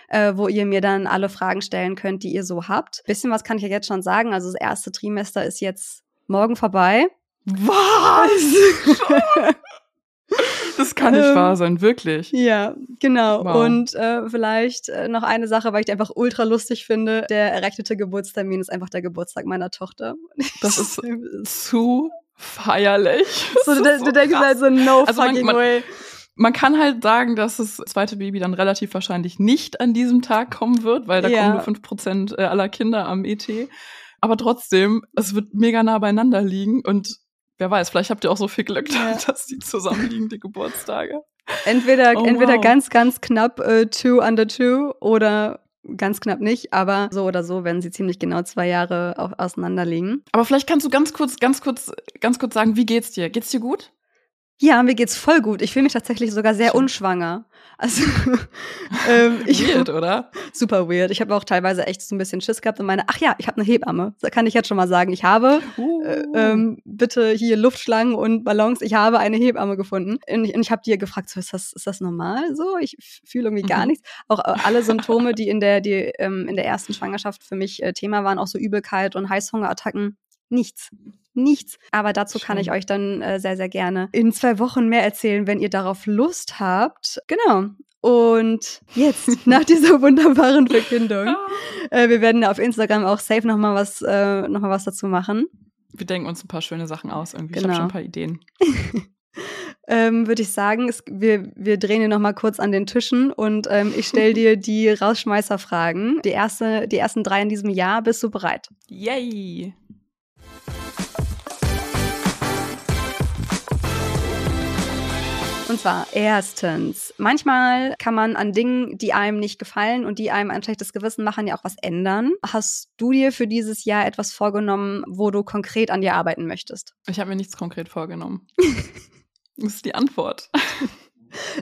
äh, wo ihr mir dann alle Fragen stellen könnt, die ihr so habt. Bisschen was kann ich ja jetzt schon sagen. Also das erste Trimester ist jetzt morgen vorbei. Was? Das kann nicht ähm, wahr sein, wirklich. Ja, genau. Wow. Und äh, vielleicht äh, noch eine Sache, weil ich die einfach ultra lustig finde. Der errechnete Geburtstermin ist einfach der Geburtstag meiner Tochter. Das ist zu feierlich. So, du, so du denkst halt so, no also fucking man, man, way. Man kann halt sagen, dass das zweite Baby dann relativ wahrscheinlich nicht an diesem Tag kommen wird, weil da ja. kommen nur fünf Prozent äh, aller Kinder am ET. Aber trotzdem, es wird mega nah beieinander liegen und wer weiß, vielleicht habt ihr auch so viel Glück, ja. dass die zusammenliegen, die Geburtstage. Entweder, oh, entweder wow. ganz, ganz knapp äh, two under two oder ganz knapp nicht, aber so oder so werden sie ziemlich genau zwei Jahre auch auseinander liegen. Aber vielleicht kannst du ganz kurz, ganz kurz, ganz kurz sagen, wie geht's dir? Geht's dir gut? Ja, mir geht's voll gut. Ich fühle mich tatsächlich sogar sehr Schön. unschwanger. Also ähm, ich, weird, oder? Super weird. Ich habe auch teilweise echt so ein bisschen Schiss gehabt und meine, ach ja, ich habe eine Hebamme. Da kann ich jetzt schon mal sagen, ich habe uh. äh, ähm, bitte hier Luftschlangen und Ballons. Ich habe eine Hebamme gefunden und ich, und ich habe dir gefragt, so ist das ist das normal? So, ich fühle irgendwie gar mhm. nichts. Auch äh, alle Symptome, die in der die ähm, in der ersten Schwangerschaft für mich äh, Thema waren, auch so Übelkeit und Heißhungerattacken, nichts nichts. Aber dazu Schön. kann ich euch dann äh, sehr, sehr gerne in zwei Wochen mehr erzählen, wenn ihr darauf Lust habt. Genau. Und jetzt, nach dieser wunderbaren Verkündung, ah. äh, wir werden auf Instagram auch safe nochmal was, äh, noch was dazu machen. Wir denken uns ein paar schöne Sachen aus irgendwie. Genau. Ich habe schon ein paar Ideen. ähm, würde ich sagen, es, wir, wir drehen hier nochmal kurz an den Tischen und ähm, ich stelle dir die Rausschmeißerfragen. Die, erste, die ersten drei in diesem Jahr. Bist du bereit? Yay! Und zwar erstens, manchmal kann man an Dingen, die einem nicht gefallen und die einem ein schlechtes Gewissen machen, ja auch was ändern. Hast du dir für dieses Jahr etwas vorgenommen, wo du konkret an dir arbeiten möchtest? Ich habe mir nichts konkret vorgenommen. das ist die Antwort.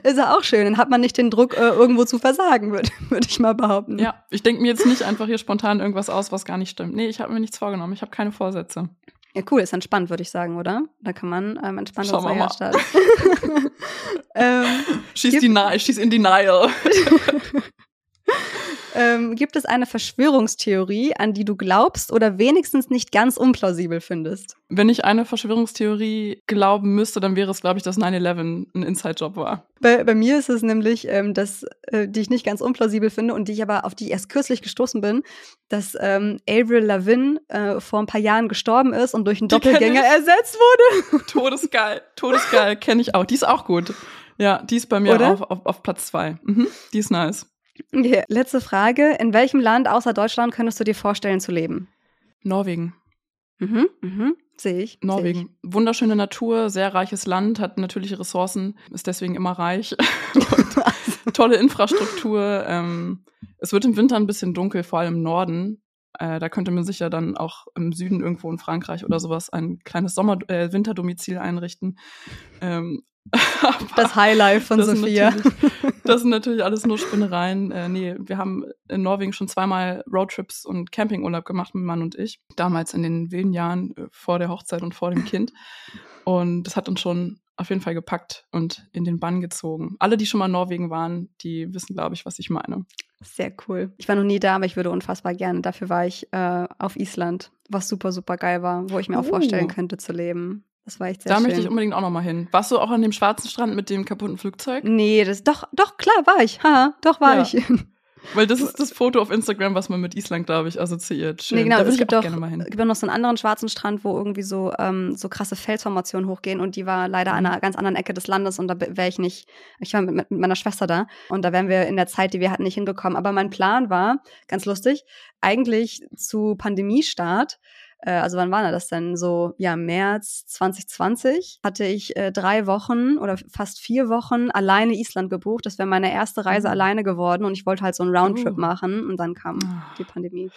Ist ja auch schön, dann hat man nicht den Druck, äh, irgendwo zu versagen, würde würd ich mal behaupten. Ja, ich denke mir jetzt nicht einfach hier spontan irgendwas aus, was gar nicht stimmt. Nee, ich habe mir nichts vorgenommen. Ich habe keine Vorsätze. Ja, cool, ist entspannt, würde ich sagen, oder? Da kann man ähm, entspannt Schauen wir mal. starten. ähm, schieß, schieß in Denial. ähm, gibt es eine Verschwörungstheorie, an die du glaubst oder wenigstens nicht ganz unplausibel findest? Wenn ich eine Verschwörungstheorie glauben müsste, dann wäre es, glaube ich, dass 9-11 ein Inside-Job war. Bei, bei, mir ist es nämlich, ähm, dass, äh, die ich nicht ganz unplausibel finde und die ich aber auf die erst kürzlich gestoßen bin, dass ähm, Avril Lavigne äh, vor ein paar Jahren gestorben ist und durch einen Doppelgänger ersetzt wurde. Todesgeil, todesgeil, kenne ich auch. Die ist auch gut. Ja, die ist bei mir auf, auf, auf, Platz zwei. Mhm, die ist nice. Okay, letzte Frage. In welchem Land außer Deutschland könntest du dir vorstellen zu leben? Norwegen. Mhm, mhm. Sehe ich. Norwegen. Seh ich. Wunderschöne Natur, sehr reiches Land, hat natürliche Ressourcen, ist deswegen immer reich. tolle Infrastruktur. Ähm, es wird im Winter ein bisschen dunkel, vor allem im Norden. Äh, da könnte man sich ja dann auch im Süden irgendwo in Frankreich oder sowas ein kleines Sommer äh, Winterdomizil einrichten. Ähm, das Highlight von das Sophia. das sind natürlich alles nur Spinnereien. Äh, nee, wir haben in Norwegen schon zweimal Roadtrips und Campingurlaub gemacht, mein Mann und ich. Damals in den wilden Jahren äh, vor der Hochzeit und vor dem Kind. Und das hat uns schon auf jeden Fall gepackt und in den Bann gezogen. Alle, die schon mal in Norwegen waren, die wissen, glaube ich, was ich meine. Sehr cool. Ich war noch nie da, aber ich würde unfassbar gerne. Dafür war ich äh, auf Island, was super, super geil war, wo ich mir uh. auch vorstellen könnte zu leben. Das war echt sehr Da schön. möchte ich unbedingt auch noch mal hin. Warst du auch an dem schwarzen Strand mit dem kaputten Flugzeug? Nee, das doch, doch, klar, war ich. Ha, doch war ja. ich. Weil das ist das Foto auf Instagram, was man mit Island, glaube ich, assoziiert. Schön. Nee, genau, da es gibt auch, gerne mal hin. gibt auch noch so einen anderen schwarzen Strand, wo irgendwie so, ähm, so krasse Felsformationen hochgehen und die war leider an einer ganz anderen Ecke des Landes und da wäre ich nicht, ich war mit, mit, meiner Schwester da und da wären wir in der Zeit, die wir hatten, nicht hinbekommen. Aber mein Plan war, ganz lustig, eigentlich zu Pandemiestart äh, also wann war das denn? So, ja, März 2020 hatte ich äh, drei Wochen oder fast vier Wochen alleine Island gebucht. Das wäre meine erste Reise mhm. alleine geworden und ich wollte halt so einen Roundtrip uh. machen und dann kam ah. die Pandemie.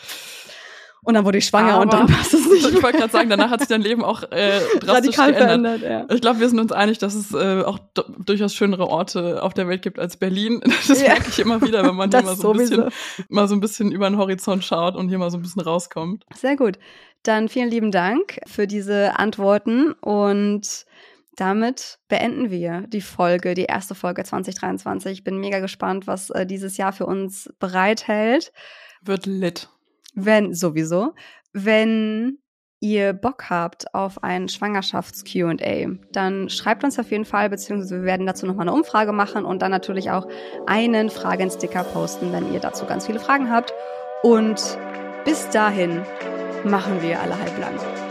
Und dann wurde ich schwanger Aber und dann passt es nicht. Ich wollte gerade sagen, danach hat sich dein Leben auch äh, drastisch Radikal geändert. verändert. Ja. Ich glaube, wir sind uns einig, dass es äh, auch durchaus schönere Orte auf der Welt gibt als Berlin. Das ja. merke ich immer wieder, wenn man hier mal so, ein bisschen, mal so ein bisschen über den Horizont schaut und hier mal so ein bisschen rauskommt. Sehr gut. Dann vielen lieben Dank für diese Antworten und damit beenden wir die Folge, die erste Folge 2023. Ich bin mega gespannt, was äh, dieses Jahr für uns bereithält. Wird lit wenn sowieso, wenn ihr Bock habt auf ein Schwangerschafts-QA, dann schreibt uns auf jeden Fall, beziehungsweise wir werden dazu nochmal eine Umfrage machen und dann natürlich auch einen Fragensticker posten, wenn ihr dazu ganz viele Fragen habt. Und bis dahin machen wir alle halblang.